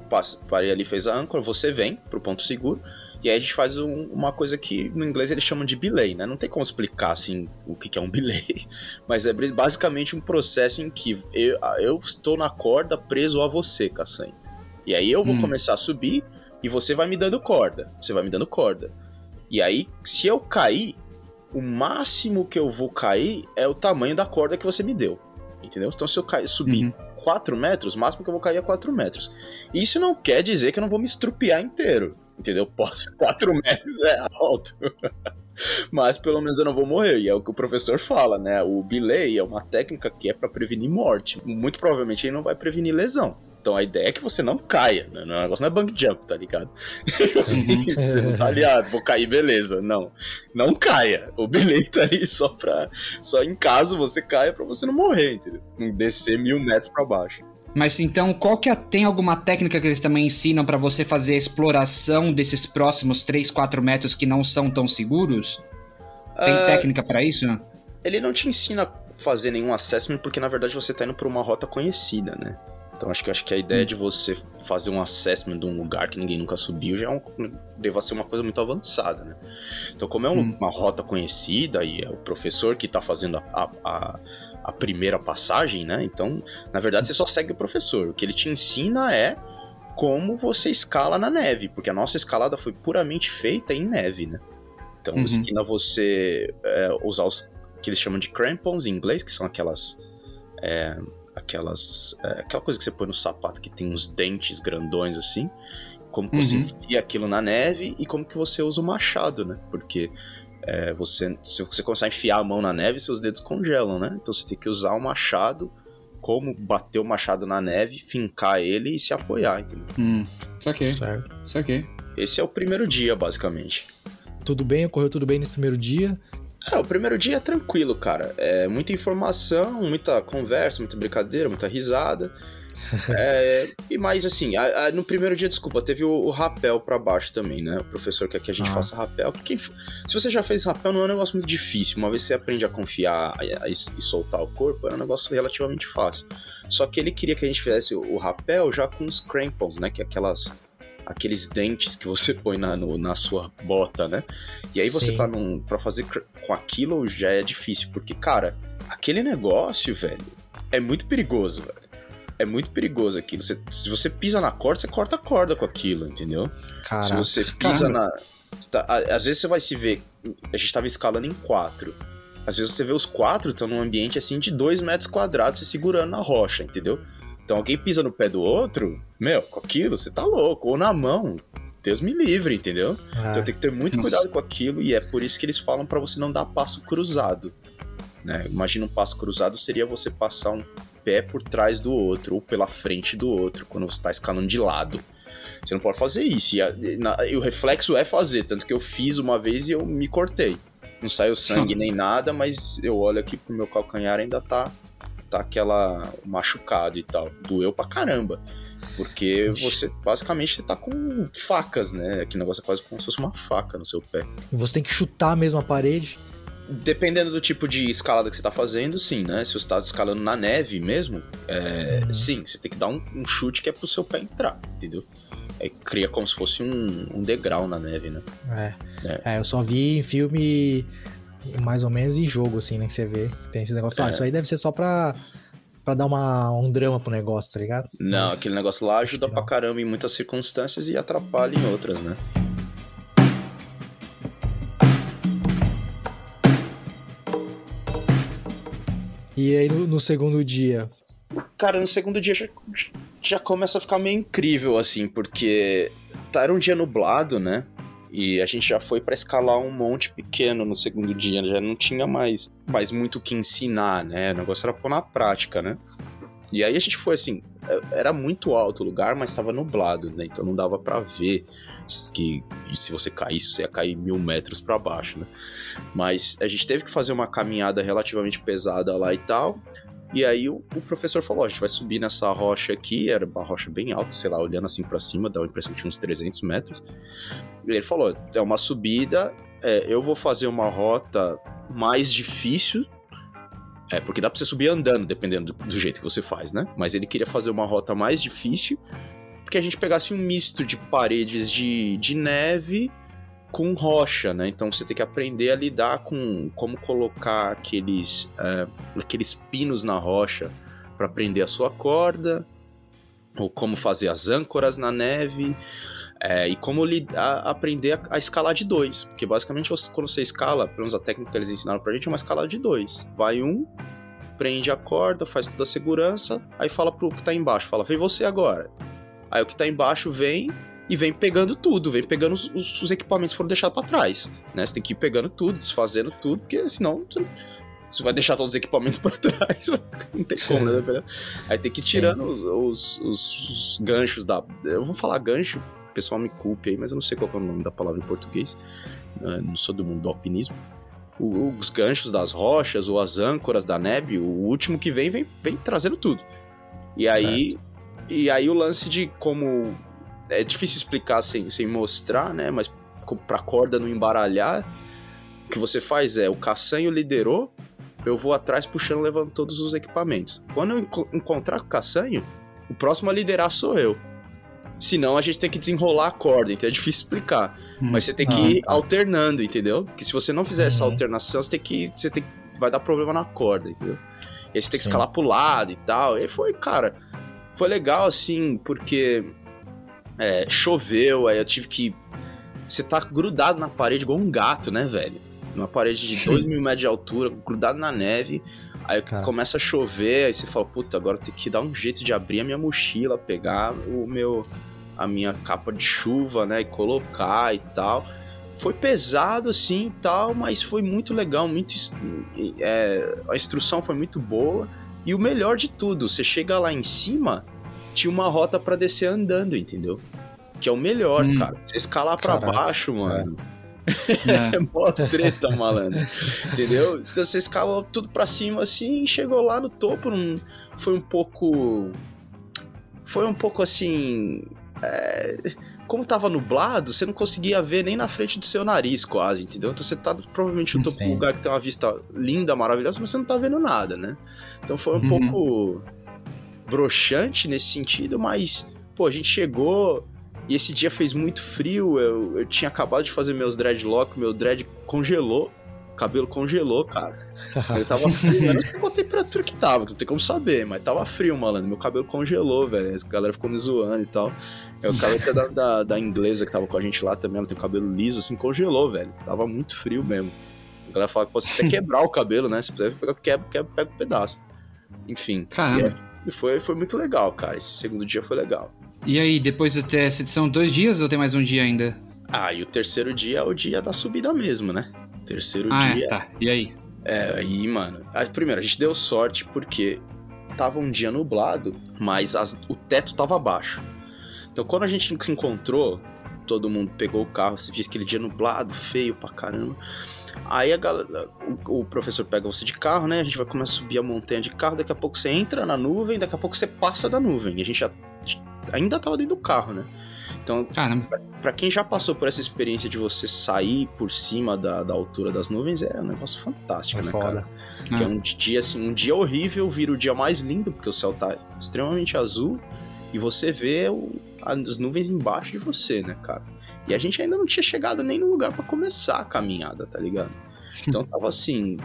parei ali, fez a âncora, você vem pro ponto seguro. E aí a gente faz um, uma coisa que no inglês eles chamam de belay, né? Não tem como explicar assim o que, que é um belay, (laughs) mas é basicamente um processo em que eu, eu estou na corda preso a você, Kassan. E aí eu vou hum. começar a subir e você vai me dando corda. Você vai me dando corda. E aí, se eu cair, o máximo que eu vou cair é o tamanho da corda que você me deu. Entendeu? Então, se eu cair, subir uhum. 4 metros, o máximo que eu vou cair é 4 metros. Isso não quer dizer que eu não vou me estrupiar inteiro entendeu? Posso, (laughs) 4 metros é alto. Mas pelo menos eu não vou morrer. E é o que o professor fala, né? O belay é uma técnica que é para prevenir morte. Muito provavelmente ele não vai prevenir lesão. Então a ideia é que você não caia, né? O negócio não é bang jump, tá ligado? (laughs) assim, (laughs) você não tá ligado, vou cair, beleza. Não. Não caia. O belay tá aí só pra. Só em caso você caia pra você não morrer, entendeu? Descer mil metros pra baixo. Mas então, qual que é, tem alguma técnica que eles também ensinam para você fazer a exploração desses próximos 3, 4 metros que não são tão seguros? Tem uh, técnica para isso? Ele não te ensina a fazer nenhum assessment porque na verdade você tá indo por uma rota conhecida, né? Então acho que acho que a ideia hum. de você fazer um assessment de um lugar que ninguém nunca subiu já é um, deva ser uma coisa muito avançada, né? Então como é um, hum. uma rota conhecida e é o professor que tá fazendo a, a, a a primeira passagem, né? Então, na verdade, você só segue o professor. O que ele te ensina é como você escala na neve, porque a nossa escalada foi puramente feita em neve, né? Então, uhum. ensina você é, usar os que eles chamam de crampons em inglês, que são aquelas é, aquelas é, aquela coisa que você põe no sapato que tem uns dentes grandões assim, como uhum. você enfia aquilo na neve e como que você usa o machado, né? Porque é, você, se você começar a enfiar a mão na neve, seus dedos congelam, né? Então você tem que usar o machado, como bater o machado na neve, fincar ele e se apoiar, entendeu? Hum, saquei. Certo. Saquei. Esse é o primeiro dia, basicamente. Tudo bem? Ocorreu tudo bem nesse primeiro dia? É, o primeiro dia é tranquilo, cara. É muita informação, muita conversa, muita brincadeira, muita risada. (laughs) é, e mais assim, a, a, no primeiro dia, desculpa, teve o, o rapel para baixo também, né? O professor quer que a gente ah. faça rapel. Porque se você já fez rapel, não é um negócio muito difícil. Uma vez você aprende a confiar e, soltar o corpo, é um negócio relativamente fácil. Só que ele queria que a gente fizesse o, o rapel já com os crampons, né? Que é aquelas aqueles dentes que você põe na, no, na sua bota, né? E aí você Sim. tá num. Pra fazer com aquilo já é difícil, porque, cara, aquele negócio, velho, é muito perigoso, velho é muito perigoso aquilo. Você, se você pisa na corda, você corta a corda com aquilo, entendeu? Caraca. Se você pisa Caramba. na. Tá, às vezes você vai se ver. A gente tava escalando em quatro. Às vezes você vê os quatro estão num ambiente assim de dois metros quadrados se segurando na rocha, entendeu? Então alguém pisa no pé do outro, meu, com aquilo, você tá louco. Ou na mão. Deus me livre, entendeu? Ah, então tem que ter muito nossa. cuidado com aquilo e é por isso que eles falam para você não dar passo cruzado. Né? Imagina um passo cruzado seria você passar um pé por trás do outro ou pela frente do outro quando você está escalando de lado. Você não pode fazer isso. E, a, na, e, o reflexo é fazer, tanto que eu fiz uma vez e eu me cortei. Não saiu sangue Nossa. nem nada, mas eu olho aqui pro meu calcanhar ainda tá tá aquela machucado e tal. Doeu pra caramba. Porque você basicamente tá com facas, né? Aquele negócio é quase como se fosse uma faca no seu pé. E você tem que chutar mesmo a parede. Dependendo do tipo de escalada que você tá fazendo, sim, né? Se você tá escalando na neve mesmo, é, uhum. sim, você tem que dar um, um, chute que é pro seu pé entrar, entendeu? Aí cria como se fosse um, um degrau na neve, né? É. é. é. eu só vi em filme mais ou menos em jogo, assim, né? Que você vê. Tem esse negócio. Ah, é. isso aí deve ser só pra, pra dar uma, um drama pro negócio, tá ligado? Não, Mas, aquele negócio lá ajuda pra caramba em muitas circunstâncias e atrapalha em outras, né? E aí no, no, segundo dia? Cara, no segundo dia já, já começa a ficar meio incrível, assim, porque tá, era um dia nublado, né? E a gente já foi para escalar um monte pequeno no segundo dia, já não tinha mais, mais muito o que ensinar, né? O negócio era pôr na prática, né? E aí a gente foi assim, é, era muito alto o lugar, mas estava nublado, né? Então não dava para ver que se você caísse, você ia cair mil metros para baixo, né? Mas a gente teve que fazer uma caminhada relativamente pesada lá e tal. E aí o, o professor falou: a gente vai subir nessa rocha aqui, era uma rocha bem alta, sei lá, olhando assim para cima, dá a impressão que tinha uns 300 metros. E ele falou: é uma subida, é, eu vou fazer uma rota mais difícil. É, porque dá pra você subir andando, dependendo do, do jeito que você faz, né? Mas ele queria fazer uma rota mais difícil que a gente pegasse um misto de paredes de, de neve com rocha, né? Então você tem que aprender a lidar com como colocar aqueles, é, aqueles pinos na rocha para prender a sua corda, ou como fazer as âncoras na neve, é, e como lidar, aprender a, a, escalar de dois. Porque basicamente você, quando você escala, pelo menos a técnica que eles ensinaram pra gente é uma escalada de dois. Vai um, prende a corda, faz toda a segurança, aí fala pro que tá embaixo, fala, vem você agora. Aí o que tá embaixo vem e vem pegando tudo, vem pegando os, os, os equipamentos que foram deixados para trás, né? Você tem que ir pegando tudo, desfazendo tudo, porque senão você, você vai deixar todos os equipamentos (laughs) para trás, não tem como, né? Aí tem que ir tirando os, os, os, ganchos da... Eu vou falar gancho, o pessoal me culpe aí, mas eu não sei qual é o nome da palavra em português, né? não sou do mundo do alpinismo. Os ganchos das rochas ou as âncoras da neve, o último que vem, vem, vem trazendo tudo. E aí, certo. E aí o lance de como. É difícil explicar sem, sem mostrar, né? Mas pra corda não embaralhar, o que você faz é: o caçanho liderou, eu vou atrás puxando, levando todos os equipamentos. Quando eu enco encontrar com o caçanho, o próximo a liderar sou eu. Senão a gente tem que desenrolar a corda, então é difícil explicar. Hum. Mas você tem que ah, ir tá. alternando, entendeu? Porque se você não fizer uhum. essa alternação, você tem que. Você tem, vai dar problema na corda, entendeu? E aí você tem que Sim. escalar pro lado e tal. E foi, cara foi legal, assim, porque é, choveu, aí eu tive que. Você tá grudado na parede igual um gato, né, velho? Uma parede de 2 mil metros de altura, grudado na neve. Aí Cara. começa a chover, aí você fala, puta, agora eu tenho que dar um jeito de abrir a minha mochila, pegar o meu. a minha capa de chuva, né? E colocar e tal. Foi pesado, assim e tal, mas foi muito legal, muito. É, a instrução foi muito boa. E o melhor de tudo, você chega lá em cima, tinha uma rota para descer andando, entendeu? Que é o melhor, hum. cara. Você escalar para baixo, mano. É, (laughs) é mó treta, malandro. Entendeu? Então você escalou tudo pra cima assim e chegou lá no topo. Num... Foi um pouco. Foi um pouco assim. É como tava nublado, você não conseguia ver nem na frente do seu nariz, quase, entendeu? Então você tá provavelmente no topo do lugar que tem uma vista linda, maravilhosa, mas você não tá vendo nada, né? Então foi um uhum. pouco broxante nesse sentido, mas, pô, a gente chegou e esse dia fez muito frio, eu, eu tinha acabado de fazer meus dreadlock, meu dread congelou, cabelo congelou, cara. (laughs) Ele tava frio, eu não sei qual temperatura que tava, não tem como saber, mas tava frio, malandro. Meu cabelo congelou, velho. A galera ficou me zoando e tal. É o cara da, da, da, inglesa que tava com a gente lá também, ela tem o cabelo liso, assim, congelou, velho. Tava muito frio mesmo. A galera fala que pode até (laughs) quebrar o cabelo, né? Se puder pegar, quebra, quebra, pega um pedaço. Enfim. Caramba. E, foi, foi muito legal, cara. Esse segundo dia foi legal. E aí, depois essa edição, dois dias ou tem mais um dia ainda? Ah, e o terceiro dia é o dia da subida mesmo, né? Terceiro ah, é, dia. É, tá. E aí? É, aí, mano. Primeiro, a gente deu sorte porque tava um dia nublado, mas as, o teto tava baixo. Então quando a gente se encontrou, todo mundo pegou o carro, se fez aquele dia nublado, feio pra caramba. Aí a galera, o, o, professor pega você de carro, né? A gente vai começar a subir a montanha de carro, daqui a pouco você entra na nuvem, daqui a pouco você passa da nuvem. E a gente já ainda tava dentro do carro, né? Então, para quem já passou por essa experiência de você sair por cima da, da altura das nuvens, é um negócio fantástico, é né, foda. cara? É. Que é um dia assim, um dia horrível vira o dia mais lindo, porque o céu tá extremamente azul e você vê o, as nuvens embaixo de você, né, cara? E a gente ainda não tinha chegado nem no lugar para começar a caminhada, tá ligado? Então tava assim,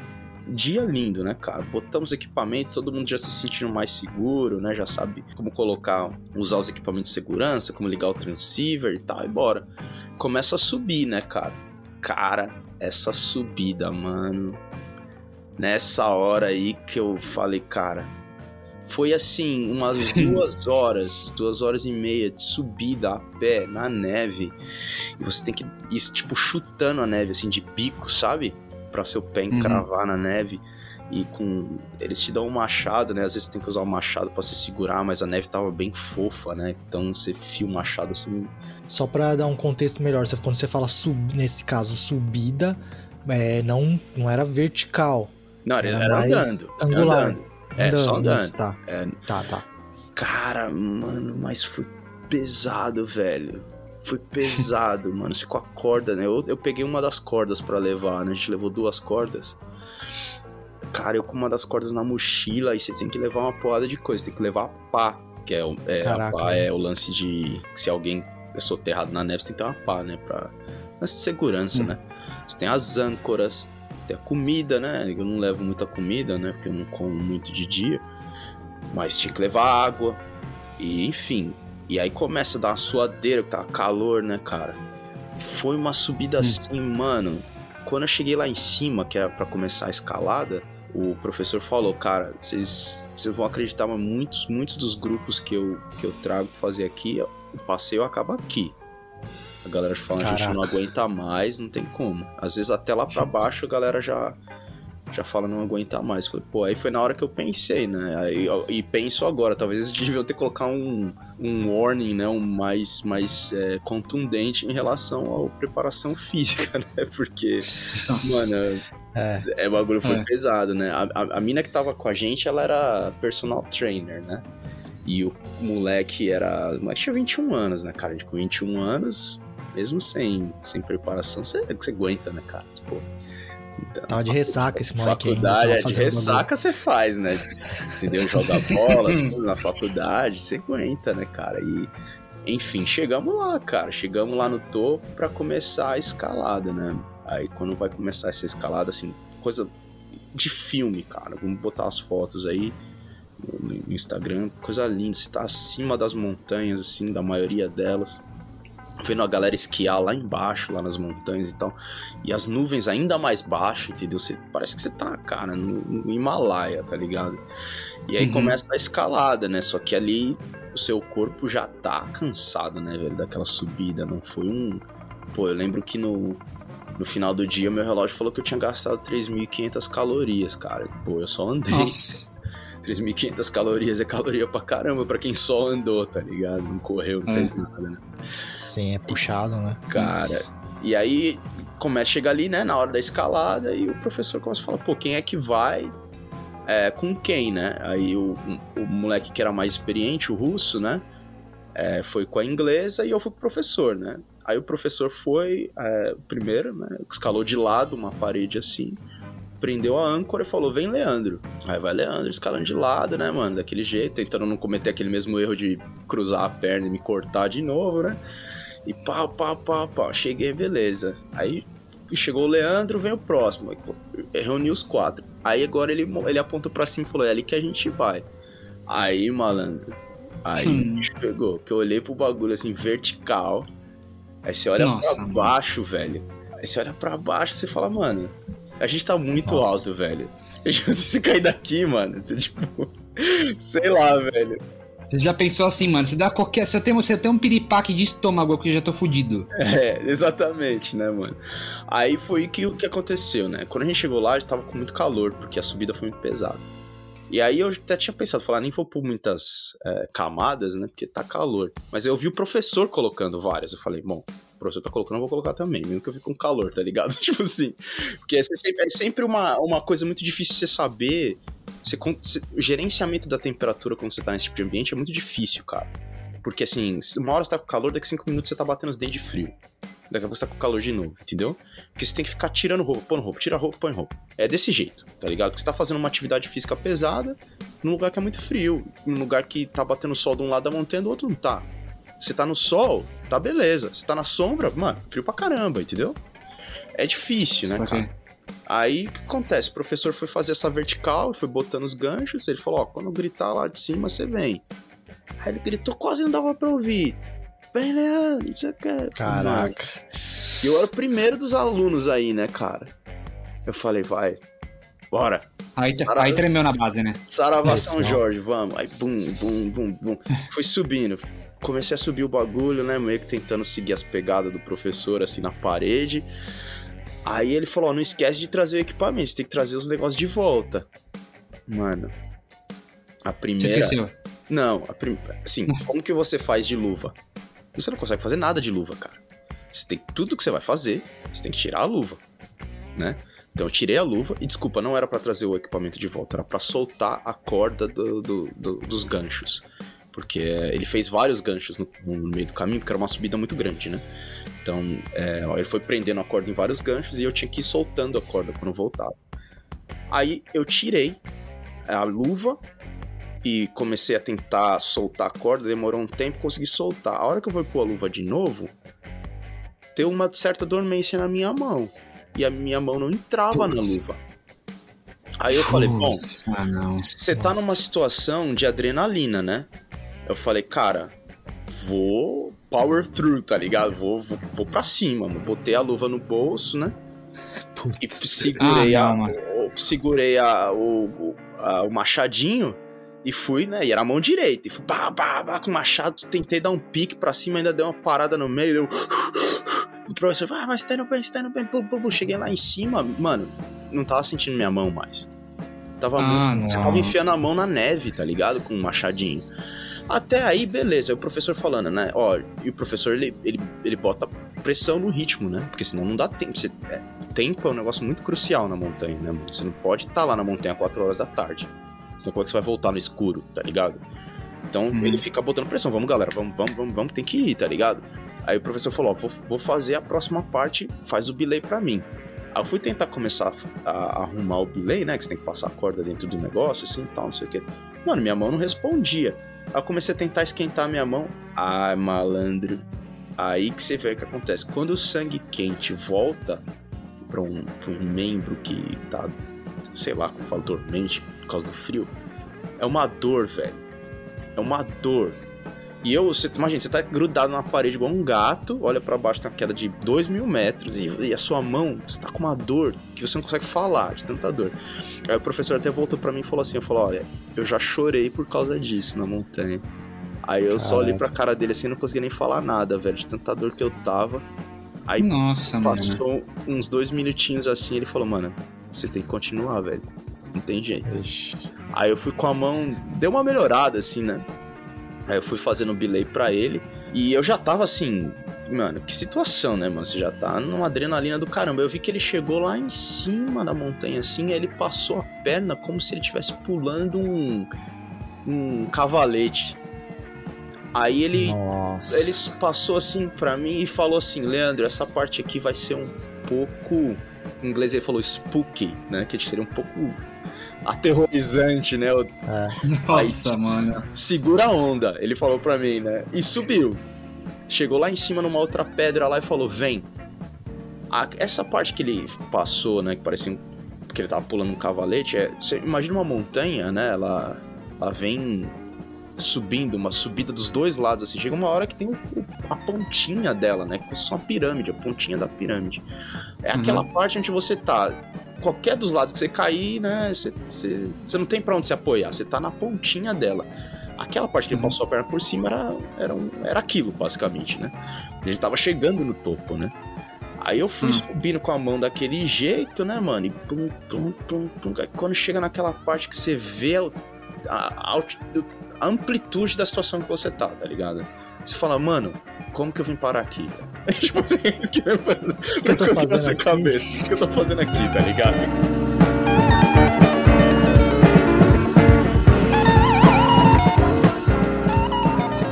dia lindo, né, cara? Botamos equipamentos, todo mundo já se sentindo mais seguro, né? Já sabe como colocar, usar os equipamentos de segurança, como ligar o transceiver e tal, e bora. Começa a subir, né, cara? Cara, essa subida, mano. Nessa hora aí que eu falei, cara, foi assim, umas (laughs) duas horas, duas horas e meia de subida a pé na neve. E você tem que ir, tipo, chutando a neve, assim, de bico, sabe? Para seu pé uhum. encravar uhum. na neve. E com. Eles te dão um machado, né? Às vezes você tem que usar o um machado para se segurar, mas a neve tava bem fofa, né? Então você fia o machado assim. Só para dar um contexto melhor, quando você fala sub, nesse caso, subida, é, não, não era vertical. Não, era, era andando. Angular. Andando. É, andando, só andando. Isso, tá. É... tá, tá. Cara, mano, mas foi pesado, velho. Foi pesado, (laughs) mano. Com a corda, né? Eu, eu peguei uma das cordas para levar, né? A gente levou duas cordas. Cara, eu com uma das cordas na mochila, e você tem que levar uma porrada de coisa. Tem que levar a pá, que é, o, é, Caraca, a pá é o lance de. Se alguém é soterrado na neve, você tem que ter uma pá, né? Pra. De segurança, hum. né? Você tem as âncoras, você tem a comida, né? Eu não levo muita comida, né? Porque eu não como muito de dia. Mas tinha que levar água. E enfim, e aí começa a dar uma suadeira, que tá calor, né, cara? Foi uma subida hum. assim, mano. Quando eu cheguei lá em cima, que era para começar a escalada, o professor falou, cara, vocês vão acreditar, mas muitos, muitos dos grupos que eu, que eu trago pra fazer aqui, o passeio acaba aqui. A galera fala, a gente não aguenta mais, não tem como. Às vezes até lá para baixo a galera já já fala não aguenta mais. Falei, pô, aí foi na hora que eu pensei, né? Aí, e penso agora, talvez eles deviam ter colocar um, um warning, né? Um mais, mais é, contundente em relação à preparação (laughs) física, né? Porque, Nossa. mano, é. é, o bagulho foi é. pesado, né? A, a, a mina que tava com a gente, ela era personal trainer, né? E o moleque era. O moleque tinha 21 anos, né, cara? Com 21 anos, mesmo sem, sem preparação, você, você aguenta, né, cara? Tipo, então, tava de ressaca esse moleque faculdade, ainda. É, de ressaca você faz, né? Entendeu? Joga bola, (laughs) tudo na faculdade, você aguenta, né, cara? E, enfim, chegamos lá, cara. Chegamos lá no topo para começar a escalada, né? Aí quando vai começar essa escalada, assim, coisa de filme, cara. Vamos botar as fotos aí no Instagram. Coisa linda. Você tá acima das montanhas, assim, da maioria delas vendo a galera esquiar lá embaixo, lá nas montanhas e tal. E as nuvens ainda mais baixo, entendeu? Você, parece que você tá, cara, no, no Himalaia, tá ligado? E aí uhum. começa a escalada, né? Só que ali o seu corpo já tá cansado, né, velho? Daquela subida. Não foi um. Pô, eu lembro que no, no final do dia meu relógio falou que eu tinha gastado 3.500 calorias, cara. Pô, eu só andei. Nossa. 3.500 calorias é caloria pra caramba pra quem só andou, tá ligado? Não correu, não é. fez nada, né? Sim, é puxado, né? Cara, e aí começa a chegar ali, né, na hora da escalada, e o professor começa a falar, pô, quem é que vai é, com quem, né? Aí o, o moleque que era mais experiente, o russo, né? É, foi com a inglesa e eu fui com o professor, né? Aí o professor foi é, primeiro, né? Escalou de lado uma parede assim prendeu a âncora e falou: Vem, Leandro. Aí vai Leandro escalando de lado, né, mano? Daquele jeito, tentando não cometer aquele mesmo erro de cruzar a perna e me cortar de novo, né? E pá, pá, pá, pá. Cheguei, beleza. Aí chegou o Leandro, vem o próximo. Reuniu os quatro. Aí agora ele, ele apontou pra cima e falou: É ali que a gente vai. Aí, malandro. Aí hum. pegou. Que eu olhei pro bagulho assim, vertical. Aí você olha Nossa, pra baixo, velho. Aí você olha pra baixo e você fala, mano, a gente tá muito Nossa. alto, velho. (laughs) Se você cair daqui, mano, você tipo. (laughs) sei lá, velho. Você já pensou assim, mano? Você dá qualquer. Se eu tenho, se eu tenho um piripaque de estômago aqui, eu já tô fudido. É, (laughs) exatamente, né, mano? Aí foi que, o que aconteceu, né? Quando a gente chegou lá, já tava com muito calor, porque a subida foi muito pesada. E aí eu até tinha pensado, falar, nem vou por muitas é, camadas, né? Porque tá calor. Mas eu vi o professor colocando várias. Eu falei, bom, professor tá colocando, eu vou colocar também, mesmo que eu fique com calor, tá ligado? (laughs) tipo assim. Porque é sempre, é sempre uma, uma coisa muito difícil você saber. Você, você, o gerenciamento da temperatura quando você tá nesse tipo de ambiente é muito difícil, cara. Porque assim, uma hora você tá com calor, daqui cinco minutos você tá batendo os dentes de frio. Daqui a pouco você tá com calor de novo, entendeu? Porque você tem que ficar tirando roupa, pondo roupa, tira roupa, põe roupa. É desse jeito, tá ligado? Porque você tá fazendo uma atividade física pesada num lugar que é muito frio, num lugar que tá batendo sol de um lado da montanha do outro não tá. Você tá no sol, tá beleza. Você tá na sombra, mano, frio pra caramba, entendeu? É difícil, né, cara? Aí o que acontece? O professor foi fazer essa vertical, foi botando os ganchos. Ele falou: Ó, quando gritar lá de cima, você vem. Aí ele gritou, quase não dava pra ouvir. Vem, Leandro, não sei o que. Caraca. E eu era o primeiro dos alunos aí, né, cara? Eu falei, vai, bora. Aí, aí tremeu na base, né? Saravá São Jorge, vamos. Aí, bum, bum, bum, bum. Fui subindo. Comecei a subir o bagulho, né? Meio que tentando seguir as pegadas do professor, assim, na parede. Aí ele falou: ó, não esquece de trazer o equipamento, você tem que trazer os negócios de volta. Mano, a primeira. Você esqueceu? Não, a prim... assim, (laughs) como que você faz de luva? Você não consegue fazer nada de luva, cara. Você tem tudo que você vai fazer, você tem que tirar a luva, né? Então eu tirei a luva e desculpa, não era para trazer o equipamento de volta, era para soltar a corda do, do, do, dos ganchos. Porque ele fez vários ganchos no, no, meio do caminho, porque era uma subida muito grande, né? Então, é, ele foi prendendo a corda em vários ganchos e eu tinha que ir soltando a corda quando voltava. Aí eu tirei a luva e comecei a tentar soltar a corda, demorou um tempo, consegui soltar. A hora que eu vou pôr a luva de novo, deu uma certa dormência na minha mão. E a minha mão não entrava Puts. na luva. Aí eu falei, bom, você tá numa situação de adrenalina, né? Eu falei, cara, vou power through, tá ligado? Vou, vou, vou pra cima, mano. Botei a luva no bolso, né? Putz. E segurei, ah, não, a, segurei a, o, a, o machadinho e fui, né? E era a mão direita. E fui bah, bah, com o machado, tentei dar um pique pra cima, ainda deu uma parada no meio. Deu... (laughs) O professor, ah, mas tá indo bem, tá indo bem. Pum, pum, pum. Cheguei lá em cima, mano, não tava sentindo minha mão mais. Tava ah, muito. Você tava enfiando a mão na neve, tá ligado? Com um machadinho. Até aí, beleza, é o professor falando, né? Ó, e o professor ele, ele, ele bota pressão no ritmo, né? Porque senão não dá tempo. Você, é, tempo é um negócio muito crucial na montanha, né? Você não pode estar tá lá na montanha 4 horas da tarde. Senão como é que você vai voltar no escuro, tá ligado? Então hum. ele fica botando pressão, vamos galera, vamos, vamos, vamos, vamos, tem que ir, tá ligado? Aí o professor falou, ó, vou, vou fazer a próxima parte, faz o belay para mim. Aí eu fui tentar começar a, a, arrumar o belay, né? Que você tem que passar a corda dentro do negócio, assim, tal, não sei o que. Mano, minha mão não respondia. Aí eu comecei a tentar esquentar minha mão. Ai, malandro. Aí que você vê o que acontece. Quando o sangue quente volta para um, um membro que tá, sei lá, como falo, dormente por causa do frio, é uma dor, velho. É uma dor. E eu, você imagina, você tá grudado na parede igual um gato, olha para baixo, tem uma queda de 2 mil metros, e, e, a sua mão, você tá com uma dor que você não consegue falar, de tanta dor. Aí o professor até voltou para mim e falou assim: eu falei, olha, eu já chorei por causa disso na montanha. Aí eu Caraca. só olhei pra cara dele assim não conseguia nem falar nada, velho, de tanta dor que eu tava. Aí Nossa, passou mano. uns dois minutinhos assim, ele falou, mano, você tem que continuar, velho. Não tem jeito. Ixi. Aí eu fui com a mão, deu uma melhorada, assim, né? Aí eu fui fazendo o bilhete pra ele. E eu já tava assim, mano, que situação, né, mano? Você já tá numa adrenalina do caramba. Eu vi que ele chegou lá em cima da montanha, assim, aí ele passou a perna como se ele estivesse pulando um, um cavalete. Aí ele, ele passou assim pra mim e falou assim: Leandro, essa parte aqui vai ser um pouco. Em inglês ele falou spooky, né? Que seria um pouco aterrorizante, né? É. Nossa, Aí, mano. Segura a onda, ele falou pra mim, né? E subiu. Chegou lá em cima numa outra pedra lá e falou: vem. A, essa parte que ele passou, né? Que parecia que ele tava pulando um cavalete. É, você imagina uma montanha, né? Ela, ela vem subindo, uma subida dos dois lados, assim. Chega uma hora que tem o, a pontinha dela, né? Como se fosse uma pirâmide, a pontinha da pirâmide. É aquela uhum. parte onde você tá qualquer dos lados que você cair, né, você, você, você não tem para onde se apoiar, você tá na pontinha dela. Aquela parte que ele uhum. passou a perna por cima era, era, um, era aquilo, basicamente, né? Ele tava chegando no topo, né? Aí eu fui hum. subindo com a mão daquele jeito, né, mano? E pum, pum, pum, pum. Quando chega naquela parte que você vê a, a, a amplitude da situação que você tá, tá ligado? Você fala, mano, como que eu vim parar aqui? (laughs) tipo assim, isso que vai fazer. O que eu tô fazendo na cabeça? O que eu tô fazendo aqui, tá ligado?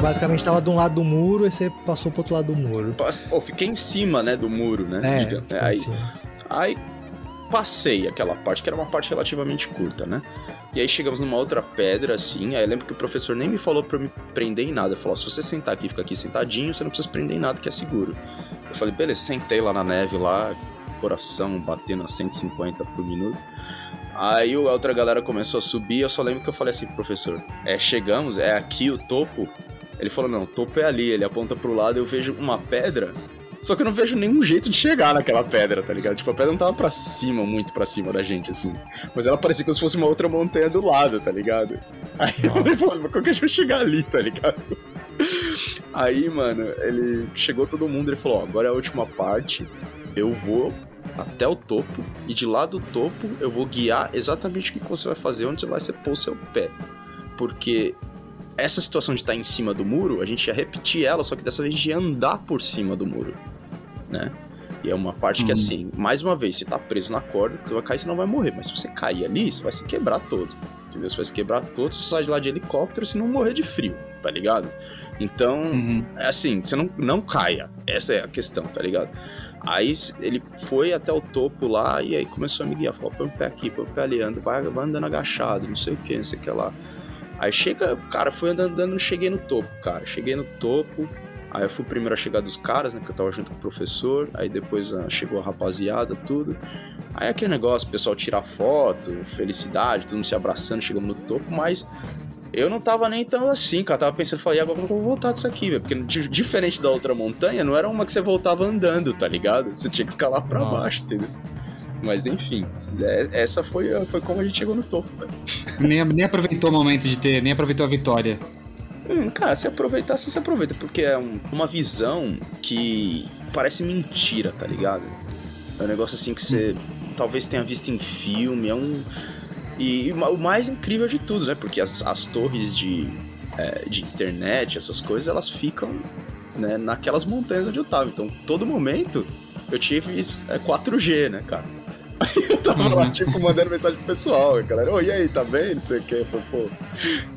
basicamente tava de um lado do muro e você passou pro outro lado do muro. Oh, fiquei em cima, né, do muro, né? É, é aí, aí passei aquela parte, que era uma parte relativamente curta, né? E aí chegamos numa outra pedra, assim. Aí lembro que o professor nem me falou pra eu me prender em nada. Falou: se você sentar aqui fica aqui sentadinho, você não precisa prender em nada, que é seguro. Eu falei: beleza, sentei lá na neve, lá, coração batendo a 150 por minuto. Aí a outra galera começou a subir. Eu só lembro que eu falei assim: professor, é, chegamos, é aqui o topo. Ele falou: não, o topo é ali. Ele aponta pro lado, eu vejo uma pedra só que eu não vejo nenhum jeito de chegar naquela pedra, tá ligado? Tipo, a pedra não tava pra cima, muito pra cima da gente, assim. Mas ela parecia como se fosse uma outra montanha do lado, tá ligado? Aí Nossa. eu falei, mas como que a gente vai chegar ali, tá ligado? Aí, mano, ele chegou todo mundo, ele falou, ó, agora é a última parte, eu vou até o topo, e de lá do topo eu vou guiar exatamente o que você vai fazer, onde você vai pôr o seu pé. Porque essa situação de estar em cima do muro, a gente ia repetir ela, só que dessa vez a gente ia andar por cima do muro, né? E é uma parte que, uhum. assim, mais uma vez, você tá preso na corda, você vai cair, você não vai morrer. Mas se você cair ali, você vai se quebrar todo. Entendeu? Você vai se quebrar todo, você sai de lá de helicóptero, se não morrer de frio, tá ligado? Então, uhum. Assim, você não, não caia. Essa é a questão, tá ligado? Aí ele foi até o topo lá e aí começou a me guiar. Falou, põe o pé aqui, põe o pé ali, anda, vai, vai andando agachado, não sei o que, não sei o que lá. Aí chega, cara, foi andando, andando, cheguei no topo, cara. Cheguei no topo. Aí eu fui o primeiro a chegar dos caras, né? Porque eu tava junto com o professor. Aí depois uh, chegou a rapaziada, tudo. Aí aquele negócio, o pessoal tirar foto, felicidade, todo mundo se abraçando, chegamos no topo, mas eu não tava nem tão assim, cara. Eu tava pensando, falei, agora eu vou voltar disso aqui, velho. Porque diferente da outra montanha, não era uma que você voltava andando, tá ligado? Você tinha que escalar pra Nossa. baixo, entendeu? Mas enfim, é, essa foi, foi como a gente chegou no topo. Nem, nem aproveitou o momento de ter, nem aproveitou a vitória. Hum, cara, se aproveitar, se aproveita, porque é um, uma visão que parece mentira, tá ligado? É um negócio assim que você hum. talvez tenha visto em filme, é um. E, o mais incrível de tudo, né? Porque as, as torres de, é, de internet, essas coisas, elas ficam né, naquelas montanhas onde eu tava. Então, todo momento eu tive é, 4G, né, cara? Aí (laughs) eu tava uhum. lá, tipo, mandando mensagem pro pessoal, galera, ô, oh, e aí, tá bem? Não sei o que. Pô,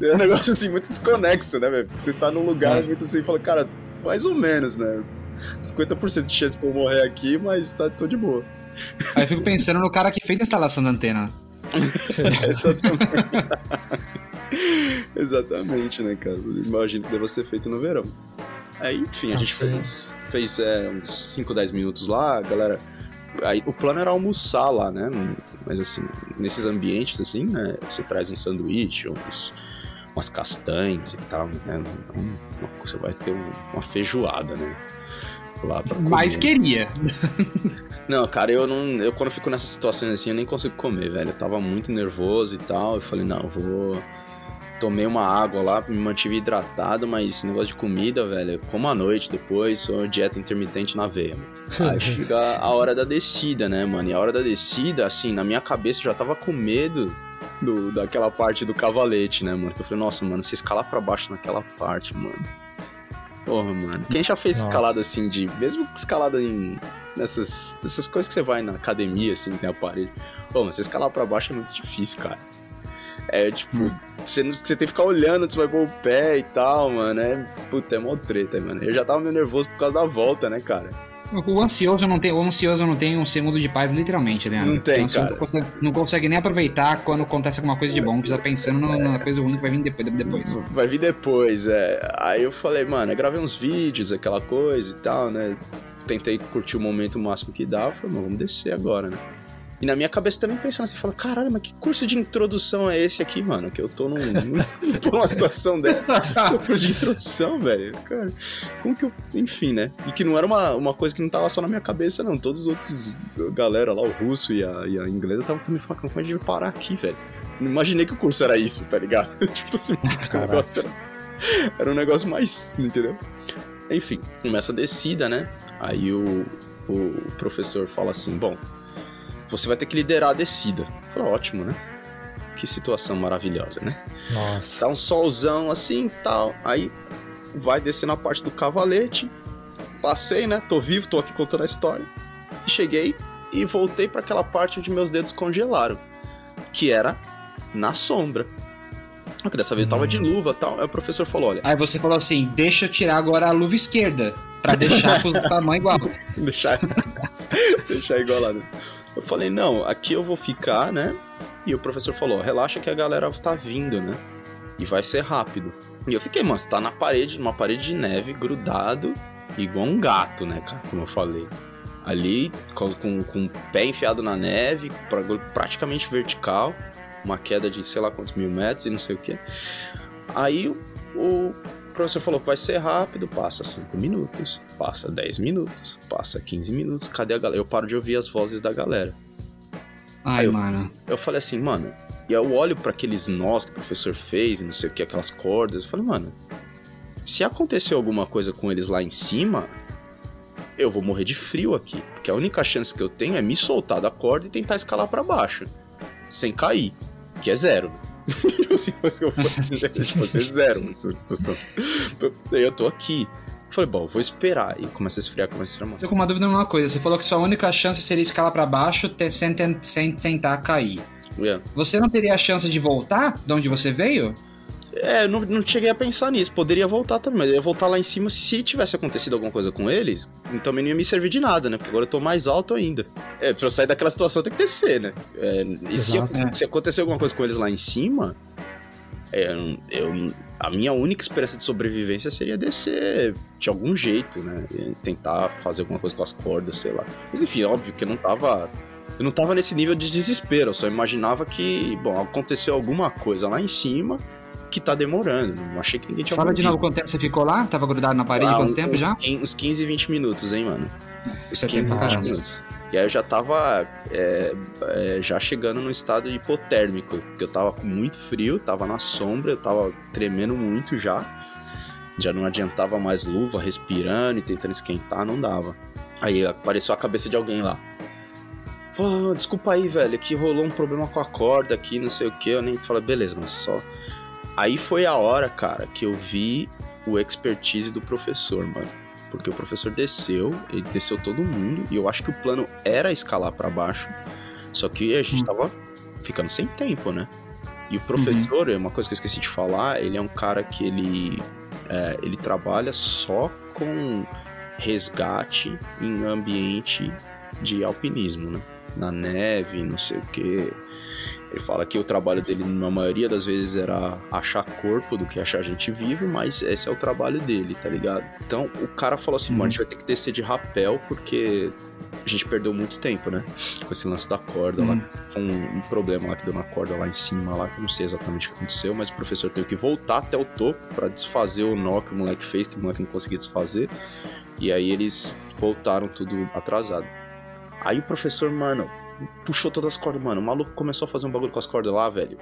é um negócio assim, muito desconexo, né, velho? Você tá num lugar é. muito assim, fala, cara, mais ou menos, né? 50% de chance pra eu morrer aqui, mas tá, tô de boa. Aí eu fico pensando no cara que fez a instalação da antena. (laughs) Exatamente. Exatamente, né, cara? Imagino que deva ser feito no verão. Aí, enfim, a gente fez, fez é, uns 5, 10 minutos lá, a galera Aí, o plano era almoçar lá, né? Mas assim, nesses ambientes, assim, né? Você traz um sanduíche, uns, umas castanhas e tal, né? Você vai ter uma feijoada, né? Lá pra Mas queria. (laughs) Não, cara, eu não. Eu quando fico nessas situações assim, eu nem consigo comer, velho. Eu tava muito nervoso e tal. Eu falei, não, eu vou tomei uma água lá, me mantive hidratado, mas negócio de comida, velho, como à noite depois, sou dieta intermitente na veia, mano. Aí (laughs) chega a hora da descida, né, mano? E a hora da descida, assim, na minha cabeça eu já tava com medo do, daquela parte do cavalete, né, mano? Que eu falei, nossa, mano, se escalar pra baixo naquela parte, mano. Porra, mano. Quem já fez nossa. escalada assim de. Mesmo escalada em. Nessas, nessas coisas que você vai na academia, assim, tem aparelho. Pô, mas você escalar pra baixo é muito difícil, cara. É tipo, hum. você, você tem que ficar olhando onde você vai pôr o pé e tal, mano. É, puta, é mó treta, mano. Eu já tava meio nervoso por causa da volta, né, cara? O ansioso não tem, o ansioso não tem um segundo de paz, literalmente, né? Não tem, cara. Não consegue, não consegue, nem aproveitar quando acontece alguma coisa de bom, precisa pensando na coisa ruim que vai vir depois, depois. Vai vir depois, é. Aí eu falei, mano, eu gravei uns vídeos, aquela coisa e tal, né? Tentei curtir o momento máximo que dá. Falei, mano, vamos descer agora, né? E na minha cabeça também pensando assim, fala, caralho, mas que curso de introdução é esse aqui, mano? Que eu tô num, (laughs) numa situação dessa. (laughs) Esse é curso de introdução, velho. Cara, como que eu. Enfim, né? E que não era uma, uma coisa que não tava só na minha cabeça, não. Todos os outros, galera lá, o russo e a, e a inglesa, estavam também falando, como a gente vai parar aqui, velho? Não imaginei que o curso era isso, tá ligado? (laughs) tipo assim, o negócio era, era um negócio mais, entendeu? Enfim, começa a descida, né? Aí o, o professor fala assim, bom, você vai ter que liderar a descida. Falei, ótimo, né? Que situação maravilhosa, né? Nossa. Tá um solzão assim tal. Aí vai descer na parte do cavalete. Passei, né? Tô vivo, tô aqui contando a história. Cheguei e voltei para aquela parte onde meus dedos congelaram, que era na sombra. Porque dessa vez eu tava de hum. luva e tal. Aí o professor falou: olha. Aí você falou assim: deixa eu tirar agora a luva esquerda. Pra deixar com o (laughs) tamanho igual. deixar, (laughs) deixar igualado. Eu falei: não, aqui eu vou ficar, né? E o professor falou: relaxa que a galera tá vindo, né? E vai ser rápido. E eu fiquei, mano, você tá na parede, numa parede de neve, grudado, igual um gato, né, cara? Como eu falei. Ali, com, com, o pé enfiado na neve, praticamente vertical uma queda de sei lá quantos mil metros e não sei o que. Aí o professor falou que vai ser rápido, passa 5 minutos, passa 10 minutos, passa 15 minutos, cadê a galera? Eu paro de ouvir as vozes da galera. Ai, eu, mano. Eu falei assim, mano, e eu olho para aqueles nós que o professor fez e não sei o que, aquelas cordas, eu falei, mano, se acontecer alguma coisa com eles lá em cima, eu vou morrer de frio aqui, porque a única chance que eu tenho é me soltar da corda e tentar escalar para baixo, sem cair que é zero. (laughs) se fosse eu fosse zero nessa situação. Eu tô aqui. falei, bom, vou esperar. E começa a esfriar, começa a esfriar muito. Tô com uma dúvida numa coisa. Você falou que sua única chance seria escalar para baixo sem, sem tentar cair. Yeah. Você não teria a chance de voltar de onde você veio? É, não, não cheguei a pensar nisso. Poderia voltar também, mas eu ia voltar lá em cima se tivesse acontecido alguma coisa com eles. Também não ia me servir de nada, né? Porque agora eu tô mais alto ainda. É, pra eu sair daquela situação tem que descer, né? É, e se, se, acontecer alguma coisa com eles lá em cima, é, eu, a minha única esperança de sobrevivência seria descer de algum jeito, né? Tentar fazer alguma coisa com as cordas, sei lá. Mas enfim, óbvio que eu não tava. Eu não tava nesse nível de desespero, eu só imaginava que, bom, aconteceu alguma coisa lá em cima que tá demorando. Não achei que ninguém tinha Fala de novo quanto tempo você ficou lá? Tava grudado na parede ah, quanto uns, tempo já? Uns 15, 20 minutos, hein, mano? Uns 15, 20 minutos. E aí eu já tava é, é, já chegando no estado hipotérmico, porque eu tava com muito frio, tava na sombra, eu tava tremendo muito já. Já não adiantava mais luva, respirando e tentando esquentar, não dava. Aí apareceu a cabeça de alguém lá. Pô, desculpa aí, velho, que rolou um problema com a corda aqui, não sei o que. Eu nem falei, beleza, mas só Aí foi a hora, cara, que eu vi o expertise do professor, mano. Porque o professor desceu, ele desceu todo mundo, e eu acho que o plano era escalar para baixo. Só que a gente hum. tava ficando sem tempo, né? E o professor, uhum. é uma coisa que eu esqueci de falar, ele é um cara que ele, é, ele trabalha só com resgate em ambiente de alpinismo, né? Na neve, não sei o que. Ele fala que o trabalho dele, na maioria das vezes, era achar corpo do que achar gente viva, mas esse é o trabalho dele, tá ligado? Então o cara falou assim: mano, a gente vai ter que descer de rapel porque a gente perdeu muito tempo, né? Com esse lance da corda uhum. lá. Foi um, um, problema lá que deu na corda lá em cima, lá, que eu não sei exatamente o que aconteceu, mas o professor teve que voltar até o topo para desfazer o nó que o moleque fez, que o moleque não conseguia desfazer. E aí eles voltaram tudo atrasado. Aí o professor, mano, puxou todas as cordas, mano. O maluco começou a fazer um bagulho com as cordas lá, velho.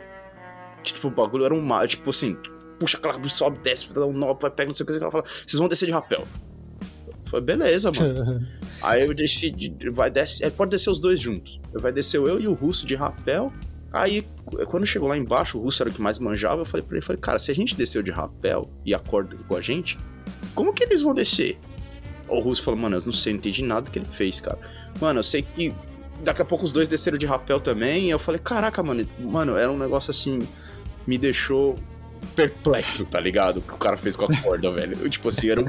Tipo, o bagulho era um mal. Tipo assim, puxa aquela, sobe, desce, dá um nó, pega não sei o que, ela fala, vocês vão descer de rapel. Foi beleza, mano. (laughs) aí eu decidi, vai descer, pode descer os dois juntos. Vai descer eu e o russo de rapel. Aí, quando chegou lá embaixo, o russo era o que mais manjava, eu falei pra ele, falei, cara, se a gente desceu de rapel e a corda com a gente, como que eles vão descer? O russo falou, mano, eu não sei, não entendi nada que ele fez, cara. Mano, eu sei que daqui a pouco os dois desceram de rapel também. E eu falei, caraca, mano, mano, era um negócio assim. Me deixou perplexo, tá ligado? O que o cara fez com a corda, (laughs) velho. Eu, tipo assim, era um...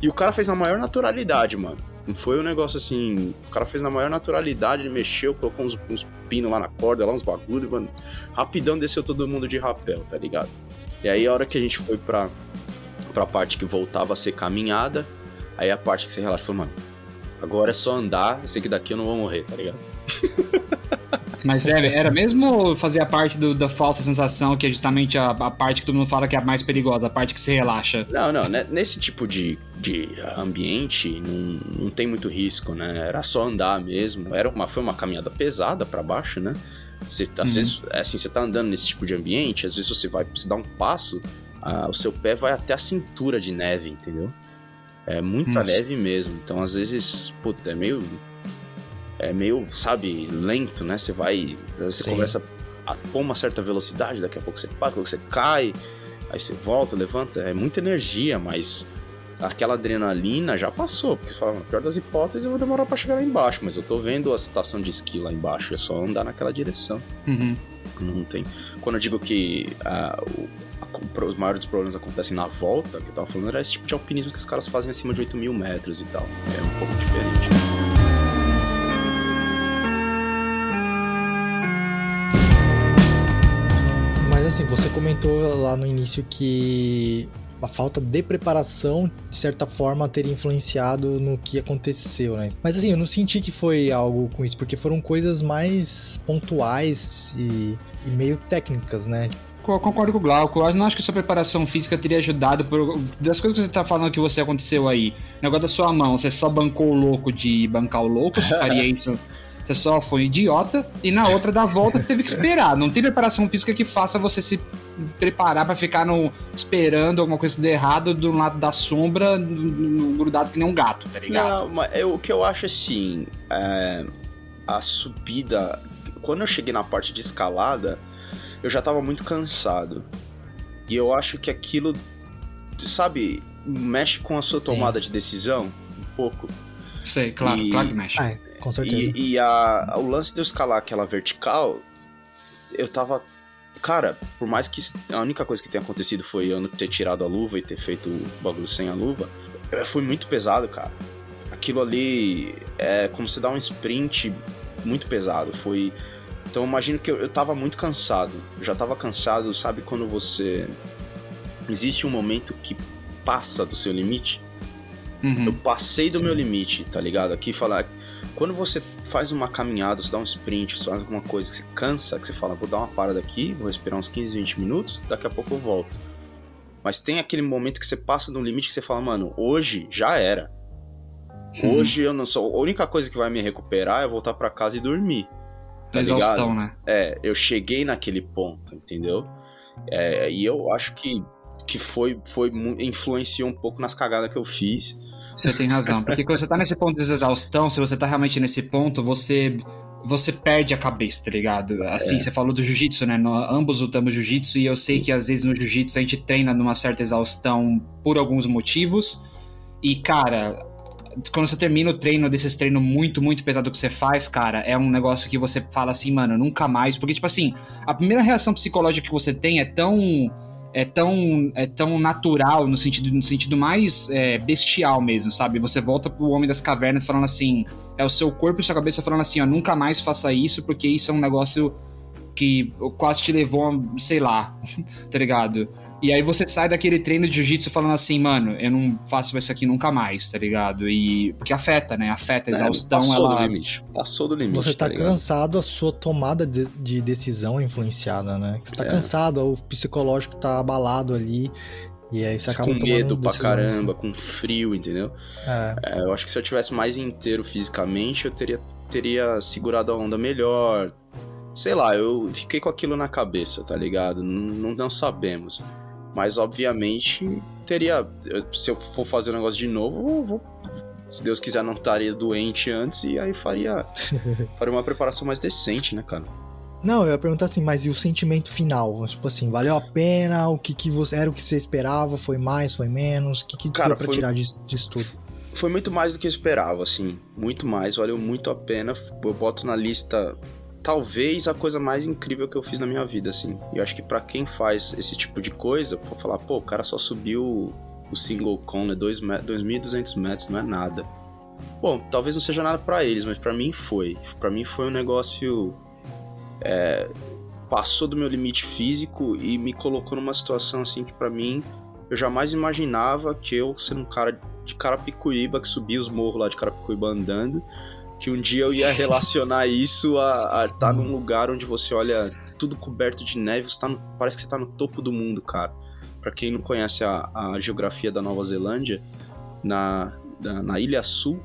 E o cara fez na maior naturalidade, mano. Não foi um negócio assim. O cara fez na maior naturalidade, ele mexeu, colocou uns, uns pinos lá na corda, lá uns bagulho, mano. Rapidão desceu todo mundo de rapel, tá ligado? E aí a hora que a gente foi pra, pra parte que voltava a ser caminhada, aí a parte que você relaxa, falou, mano, Agora é só andar, eu sei que daqui eu não vou morrer, tá ligado? (laughs) Mas era, era mesmo fazer a parte do, da falsa sensação, que é justamente a, a, parte que todo mundo fala que é a mais perigosa, a parte que se relaxa? Não, não, né? nesse tipo de, de ambiente não, não tem muito risco, né? Era só andar mesmo. Era uma, foi uma caminhada pesada para baixo, né? Você, às uhum. vezes, assim, você tá andando nesse tipo de ambiente, às vezes você vai, você dá um passo, ah, o seu pé vai até a cintura de neve, entendeu? É muita Nossa. neve mesmo. Então, às vezes, puta, é meio. É meio, sabe, lento, né? Você vai. Você Sim. começa a pôr uma certa velocidade, daqui a pouco você para, daqui a pouco você cai, aí você volta, levanta. É muita energia, mas aquela adrenalina já passou. Porque fala, na pior das hipóteses, eu vou demorar para chegar lá embaixo. Mas eu tô vendo a estação de esqui lá embaixo. É só andar naquela direção. Uhum. Não tem. Quando eu digo que uh, o, a, os maiores problemas acontecem na volta, que eu tava falando, era esse tipo de alpinismo que os caras fazem acima de 8 mil metros e tal. É um pouco diferente. Mas assim, você comentou lá no início que a falta de preparação, de certa forma, teria influenciado no que aconteceu, né? Mas assim, eu não senti que foi algo com isso, porque foram coisas mais pontuais e, e meio técnicas, né? Concordo com o Glauco. Eu não acho que sua preparação física teria ajudado por. Das coisas que você tá falando que você aconteceu aí. O negócio da sua mão, você só bancou o louco de bancar o louco, você faria (laughs) isso você só foi idiota. E na outra da volta você teve que esperar. Não tem preparação física que faça você se preparar para ficar no, esperando alguma coisa de errado do lado da sombra, no, grudado que nem um gato, tá ligado? Não, mas eu, o que eu acho assim. É, a subida. Quando eu cheguei na parte de escalada, eu já tava muito cansado. E eu acho que aquilo, sabe, mexe com a sua Sim. tomada de decisão um pouco. Sei, claro, e... claro que mexe. Ah, com certeza. E, e a, o lance de eu escalar aquela vertical, eu tava. Cara, por mais que a única coisa que tenha acontecido foi eu não ter tirado a luva e ter feito o bagulho sem a luva, foi muito pesado, cara. Aquilo ali é como se dar um sprint muito pesado. Foi. Então eu imagino que eu, eu tava muito cansado. Eu já tava cansado, sabe quando você. Existe um momento que passa do seu limite? Uhum. Eu passei do Sim. meu limite, tá ligado? Aqui falar quando você faz uma caminhada, você dá um sprint, você faz alguma coisa que você cansa, que você fala, vou dar uma parada aqui, vou respirar uns 15, 20 minutos, daqui a pouco eu volto. Mas tem aquele momento que você passa do limite que você fala, mano, hoje já era. Sim. Hoje eu não sou. A única coisa que vai me recuperar é voltar para casa e dormir. Tá exaustão, né? É, eu cheguei naquele ponto, entendeu? É, e eu acho que, que foi, foi influenciou um pouco nas cagadas que eu fiz. Você tem razão. Porque quando você tá nesse ponto de exaustão, se você tá realmente nesse ponto, você você perde a cabeça, tá ligado? Assim, é. você falou do jiu-jitsu, né? No, ambos lutamos jiu-jitsu e eu sei que às vezes no jiu-jitsu a gente treina numa certa exaustão por alguns motivos. E, cara, quando você termina o treino desses treinos muito, muito pesado que você faz, cara, é um negócio que você fala assim, mano, nunca mais. Porque, tipo assim, a primeira reação psicológica que você tem é tão é tão, é tão natural no sentido, no sentido mais é, bestial mesmo, sabe? Você volta pro Homem das Cavernas falando assim, é o seu corpo e sua cabeça falando assim, ó, nunca mais faça isso, porque isso é um negócio que quase te levou a, sei lá, (laughs) tá ligado? E aí você sai daquele treino de jiu-jitsu falando assim, mano, eu não faço isso aqui nunca mais, tá ligado? E. Porque afeta, né? Afeta a é, exaustão. É, passou ela... do limite. Passou do limite. Você tá, tá cansado, a sua tomada de, de, decisão é influenciada, né? Você tá é. cansado, o psicológico tá abalado ali. E aí você acaba com medo pra caramba, assim. com frio, entendeu? É. é. eu acho que se eu tivesse mais inteiro fisicamente, eu teria, teria segurado a onda melhor. Sei lá, eu fiquei com aquilo na cabeça, tá ligado? Não, não sabemos. Mas, obviamente, teria. Se eu for fazer o negócio de novo, eu vou, se Deus quiser, não estaria doente antes e aí faria, (laughs) faria uma preparação mais decente, né, cara? Não, eu ia perguntar assim, mas e o sentimento final? Tipo assim, valeu a pena? O que, que você. Era o que você esperava? Foi mais? Foi menos? O que, que cara, deu pra foi, tirar disso, disso tudo? Foi muito mais do que eu esperava, assim. Muito mais, valeu muito a pena. Eu boto na lista talvez a coisa mais incrível que eu fiz na minha vida, assim. E eu acho que para quem faz esse tipo de coisa, pra falar, pô, o cara só subiu o single con, né? 2.200 metros, não é nada. Bom, talvez não seja nada para eles, mas para mim foi. para mim foi um negócio. É, passou do meu limite físico e me colocou numa situação assim que para mim eu jamais imaginava que eu, sendo um cara de Carapicuíba, que subia os morros lá de Carapicuíba andando, que um dia eu ia relacionar isso a estar tá num lugar onde você olha tudo coberto de neve, você tá no, parece que você tá no topo do mundo, cara. Para quem não conhece a, a, geografia da Nova Zelândia, na, na, na Ilha Sul,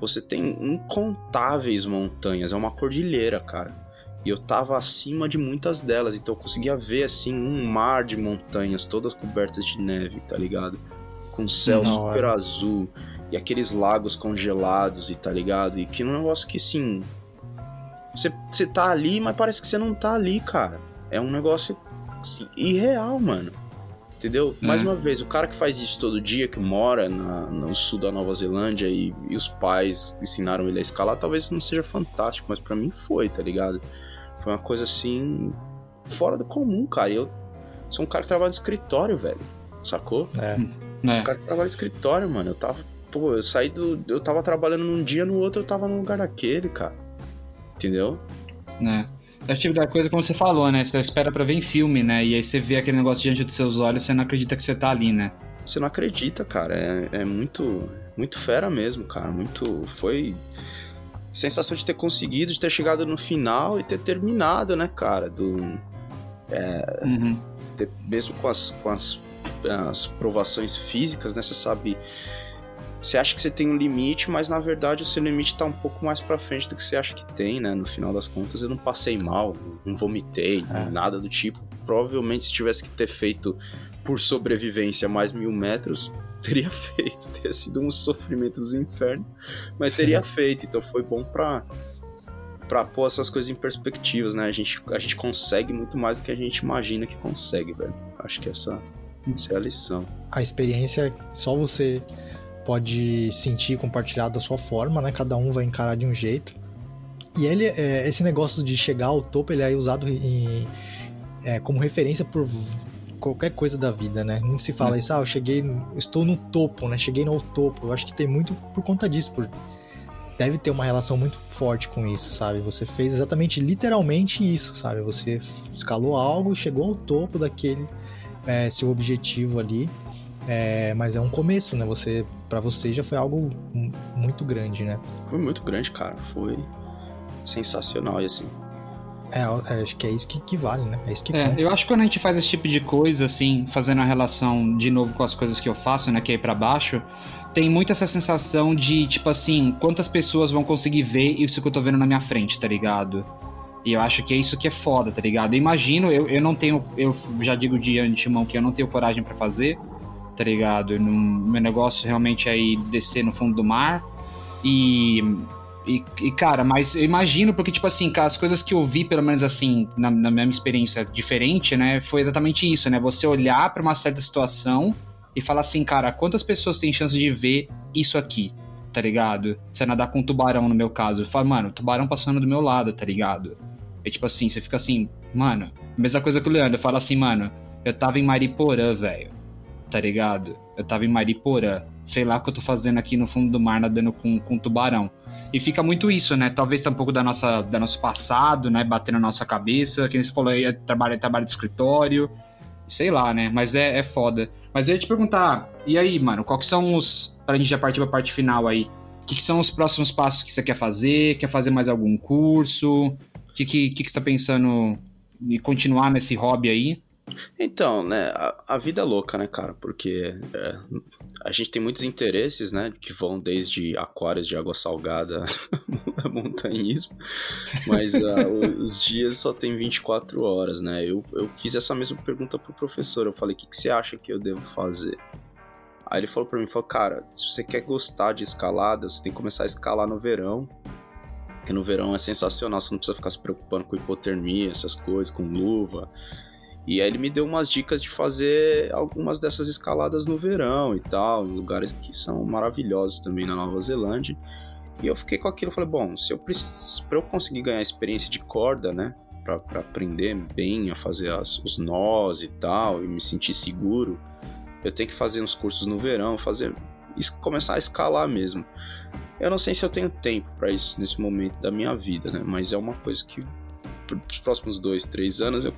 você tem incontáveis montanhas, é uma cordilheira, cara. E eu tava acima de muitas delas, então eu conseguia ver assim um mar de montanhas todas cobertas de neve, tá ligado? Com céu super azul e aqueles lagos congelados e tá ligado? E que é um negócio que sim. Você tá ali, mas parece que você não tá ali, cara. É um negócio assim, irreal, mano. Entendeu? Mais uma vez, o cara que faz isso todo dia, que mora na, no sul da Nova Zelândia e, e, os pais ensinaram ele a escalar, talvez não seja fantástico, mas para mim foi, tá ligado? Foi uma coisa assim, fora do comum, cara. E eu sou um cara que trabalha no escritório, velho. Sacou? É. Um cara que trabalha no escritório, mano. Eu tava, pô, eu saí do. Eu tava trabalhando num dia, no outro eu tava no lugar daquele, cara. Entendeu? Né? É o tipo da coisa como você falou, né? Você espera pra ver em filme, né? E aí você vê aquele negócio diante dos seus olhos, você não acredita que você tá ali, né? Você não acredita, cara. É, é muito, muito fera mesmo, cara. Muito. Foi sensação de ter conseguido, de ter chegado no final e ter terminado, né, cara? Do. É, uhum. ter, mesmo com as, com as, as provações físicas, né? Você sabe você acha que você tem um limite, mas na verdade o seu limite está um pouco mais para frente do que você acha que tem, né? No final das contas, eu não passei mal, não vomitei, é. nada do tipo. Provavelmente, se tivesse que ter feito por sobrevivência mais mil metros, (laughs) teria feito. Teria sido um sofrimento dos infernos, mas teria (laughs) feito. Então foi bom pra, pra pôr essas coisas em perspectivas, né? A gente, a gente consegue muito mais do que a gente imagina que consegue, velho. Acho que essa, essa é a lição. A experiência, só você pode sentir compartilhado da sua forma, né? Cada um vai encarar de um jeito. E ele, é, esse negócio de chegar ao topo, ele é usado em, é, como referência por qualquer coisa da vida, né? Muito se fala isso, ah, eu cheguei, eu estou no topo, né? Cheguei no topo. Eu acho que tem muito por conta disso, por deve ter uma relação muito forte com isso, sabe? Você fez exatamente, literalmente isso, sabe? Você escalou algo e chegou ao topo daquele é, seu objetivo ali. É, mas é um começo, né? Você, para você já foi algo muito grande, né? Foi muito grande, cara. Foi sensacional e assim. É, é, acho que é isso que, que vale, né? É isso que é, eu acho que quando a gente faz esse tipo de coisa, assim, fazendo a relação de novo com as coisas que eu faço, né? Que é ir pra baixo, tem muito essa sensação de, tipo assim, quantas pessoas vão conseguir ver isso que eu tô vendo na minha frente, tá ligado? E eu acho que é isso que é foda, tá ligado? Eu imagino, eu, eu não tenho, eu já digo de antemão que eu não tenho coragem para fazer, tá ligado? No, meu negócio realmente é descer no fundo do mar. E, e, e, cara, mas eu imagino, porque, tipo assim, as coisas que eu vi, pelo menos assim, na, na minha experiência diferente, né? Foi exatamente isso, né? Você olhar para uma certa situação e falar assim, cara, quantas pessoas têm chance de ver isso aqui? Tá ligado? Você nadar com um tubarão, no meu caso. Fala, mano, tubarão passando do meu lado, tá ligado? É tipo assim, você fica assim, mano, mesma coisa que o Leandro, fala assim, mano, eu tava em Mariporã, velho tá ligado? Eu tava em Mariporã, sei lá o que eu tô fazendo aqui no fundo do mar nadando com, com tubarão. E fica muito isso, né? Talvez tá um pouco da nossa, da nosso passado, né? Batendo na nossa cabeça. Que você falou aí, é trabalho, trabalho de escritório. Sei lá, né? Mas é, é foda. Mas eu ia te perguntar, e aí, mano, qual que são os. Pra gente já partir pra parte final aí. O que, que, são os próximos passos que você quer fazer? Quer fazer mais algum curso? O que, que, que, que você tá pensando em continuar nesse hobby aí? Então, né, a, a, vida é louca, né, cara? Porque é, a gente tem muitos interesses, né, que vão desde aquários de água salgada a (laughs) montanhismo, mas uh, os dias só tem 24 horas, né? Eu, eu fiz essa mesma pergunta pro professor, eu falei, o que, que você acha que eu devo fazer? Aí ele falou para mim, falou, cara, se você quer gostar de escalada, você tem que começar a escalar no verão, porque no verão é sensacional, você não precisa ficar se preocupando com hipotermia, essas coisas, com luva, e aí ele me deu umas dicas de fazer algumas dessas escaladas no verão e tal, em lugares que são maravilhosos também na Nova Zelândia. E eu fiquei com aquilo, falei, bom, se eu para eu conseguir ganhar experiência de corda, né, para aprender bem a fazer as, os nós e tal, e me sentir seguro, eu tenho que fazer uns cursos no verão, fazer começar a escalar mesmo. Eu não sei se eu tenho tempo para isso nesse momento da minha vida, né, mas é uma coisa que os próximos dois, três anos eu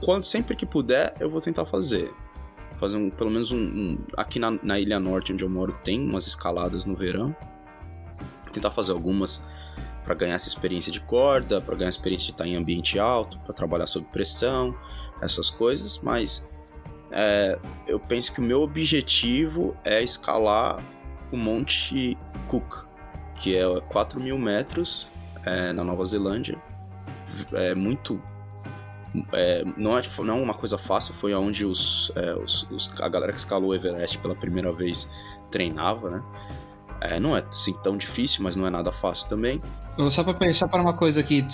quando, sempre que puder, eu vou tentar fazer. Fazer um, pelo menos um. um aqui na, na, Ilha Norte, onde eu moro, tem umas escaladas no verão. Tentar fazer algumas para ganhar essa experiência de corda, para ganhar a experiência de estar em ambiente alto, para trabalhar sob pressão, essas coisas. Mas é, eu penso que o meu objetivo é escalar o Monte Cook, que é 4 mil metros é, na Nova Zelândia. É muito é, não, é, não é uma coisa fácil, foi onde os, é, os, os, a galera que escalou o Everest pela primeira vez treinava, né? É, não é assim tão difícil, mas não é nada fácil também. Só pra pensar para uma coisa aqui,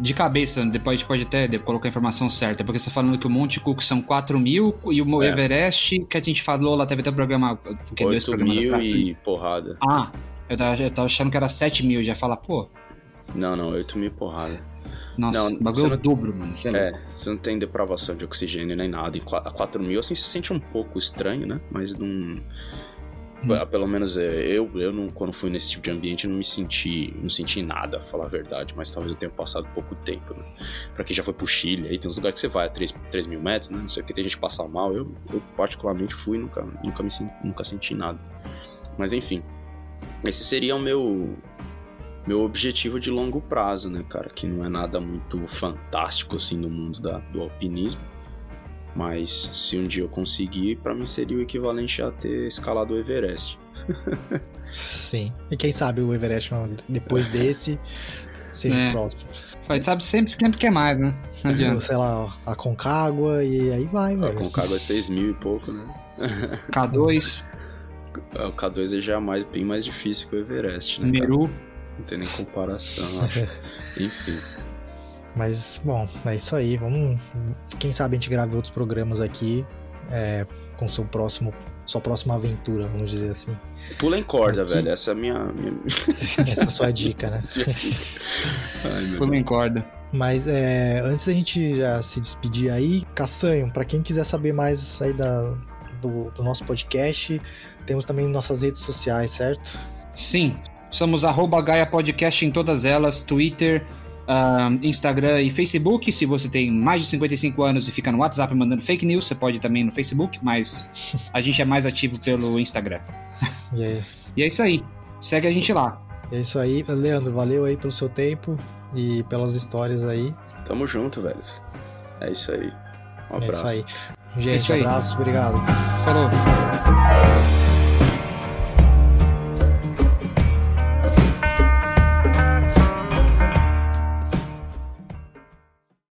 de cabeça, depois a gente pode até colocar a informação certa, porque você tá falando que o Monte Cook são 4 mil e o é. Everest, que a gente falou lá, teve até o programa. Que 8 mil e porrada. Ah, eu tava, eu tava achando que era 7 mil, já fala, pô. Não, não, 8 mil porrada. Nossa, não, o bagulho é o dobro, mano. Você é, é, você não tem depravação de oxigênio nem nada. E a 4 mil, assim, você sente um pouco estranho, né? Mas não. Hum. Pelo menos é, eu, eu não, quando fui nesse tipo de ambiente, não me senti, não senti nada, pra falar a verdade, mas talvez eu tenha passado pouco tempo, né? Pra quem já foi pro Chile, aí tem uns lugares que você vai a 3, 3 mil metros, né? Não sei o que, tem gente que passa mal, eu, eu particularmente fui nunca, nunca, me, nunca senti nada. Mas enfim, esse seria o meu, meu objetivo de longo prazo, né, cara? Que não é nada muito fantástico assim no mundo da, do alpinismo. Mas se um dia eu conseguir, para mim seria o equivalente a ter escalado o Everest. (laughs) Sim. E quem sabe o Everest depois desse seja é. próximo. Sabe sempre, sempre quer mais, né? Não adianta. Sei lá, a Concagua e aí vai, velho. A Concagua é 6 mil e pouco, né? K2. (laughs) O K2 é já mais, bem mais difícil que o Everest, né? Meru. Não tem nem comparação, (laughs) Enfim. Mas, bom, é isso aí. Vamos. Quem sabe a gente grave outros programas aqui é, com seu próximo. Sua próxima aventura, vamos dizer assim. Pula em corda, velho. Essa é a minha. minha... (laughs) Essa é a sua dica, né? Ai, Pula em corda. Mas é, antes da gente já se despedir aí, Caçanho, para quem quiser saber mais aí da, do, do nosso podcast, temos também nossas redes sociais, certo? Sim, somos arroba Gaia Podcast em todas elas, Twitter, uh, Instagram e Facebook. Se você tem mais de 55 anos e fica no WhatsApp mandando fake news, você pode também no Facebook, mas a gente é mais ativo pelo Instagram. E, aí? e é isso aí. Segue a gente lá. É isso aí. Leandro, valeu aí pelo seu tempo e pelas histórias aí. Tamo junto, velho. É isso aí. Um abraço. É isso aí. Gente, é isso aí. abraço, obrigado. Falou.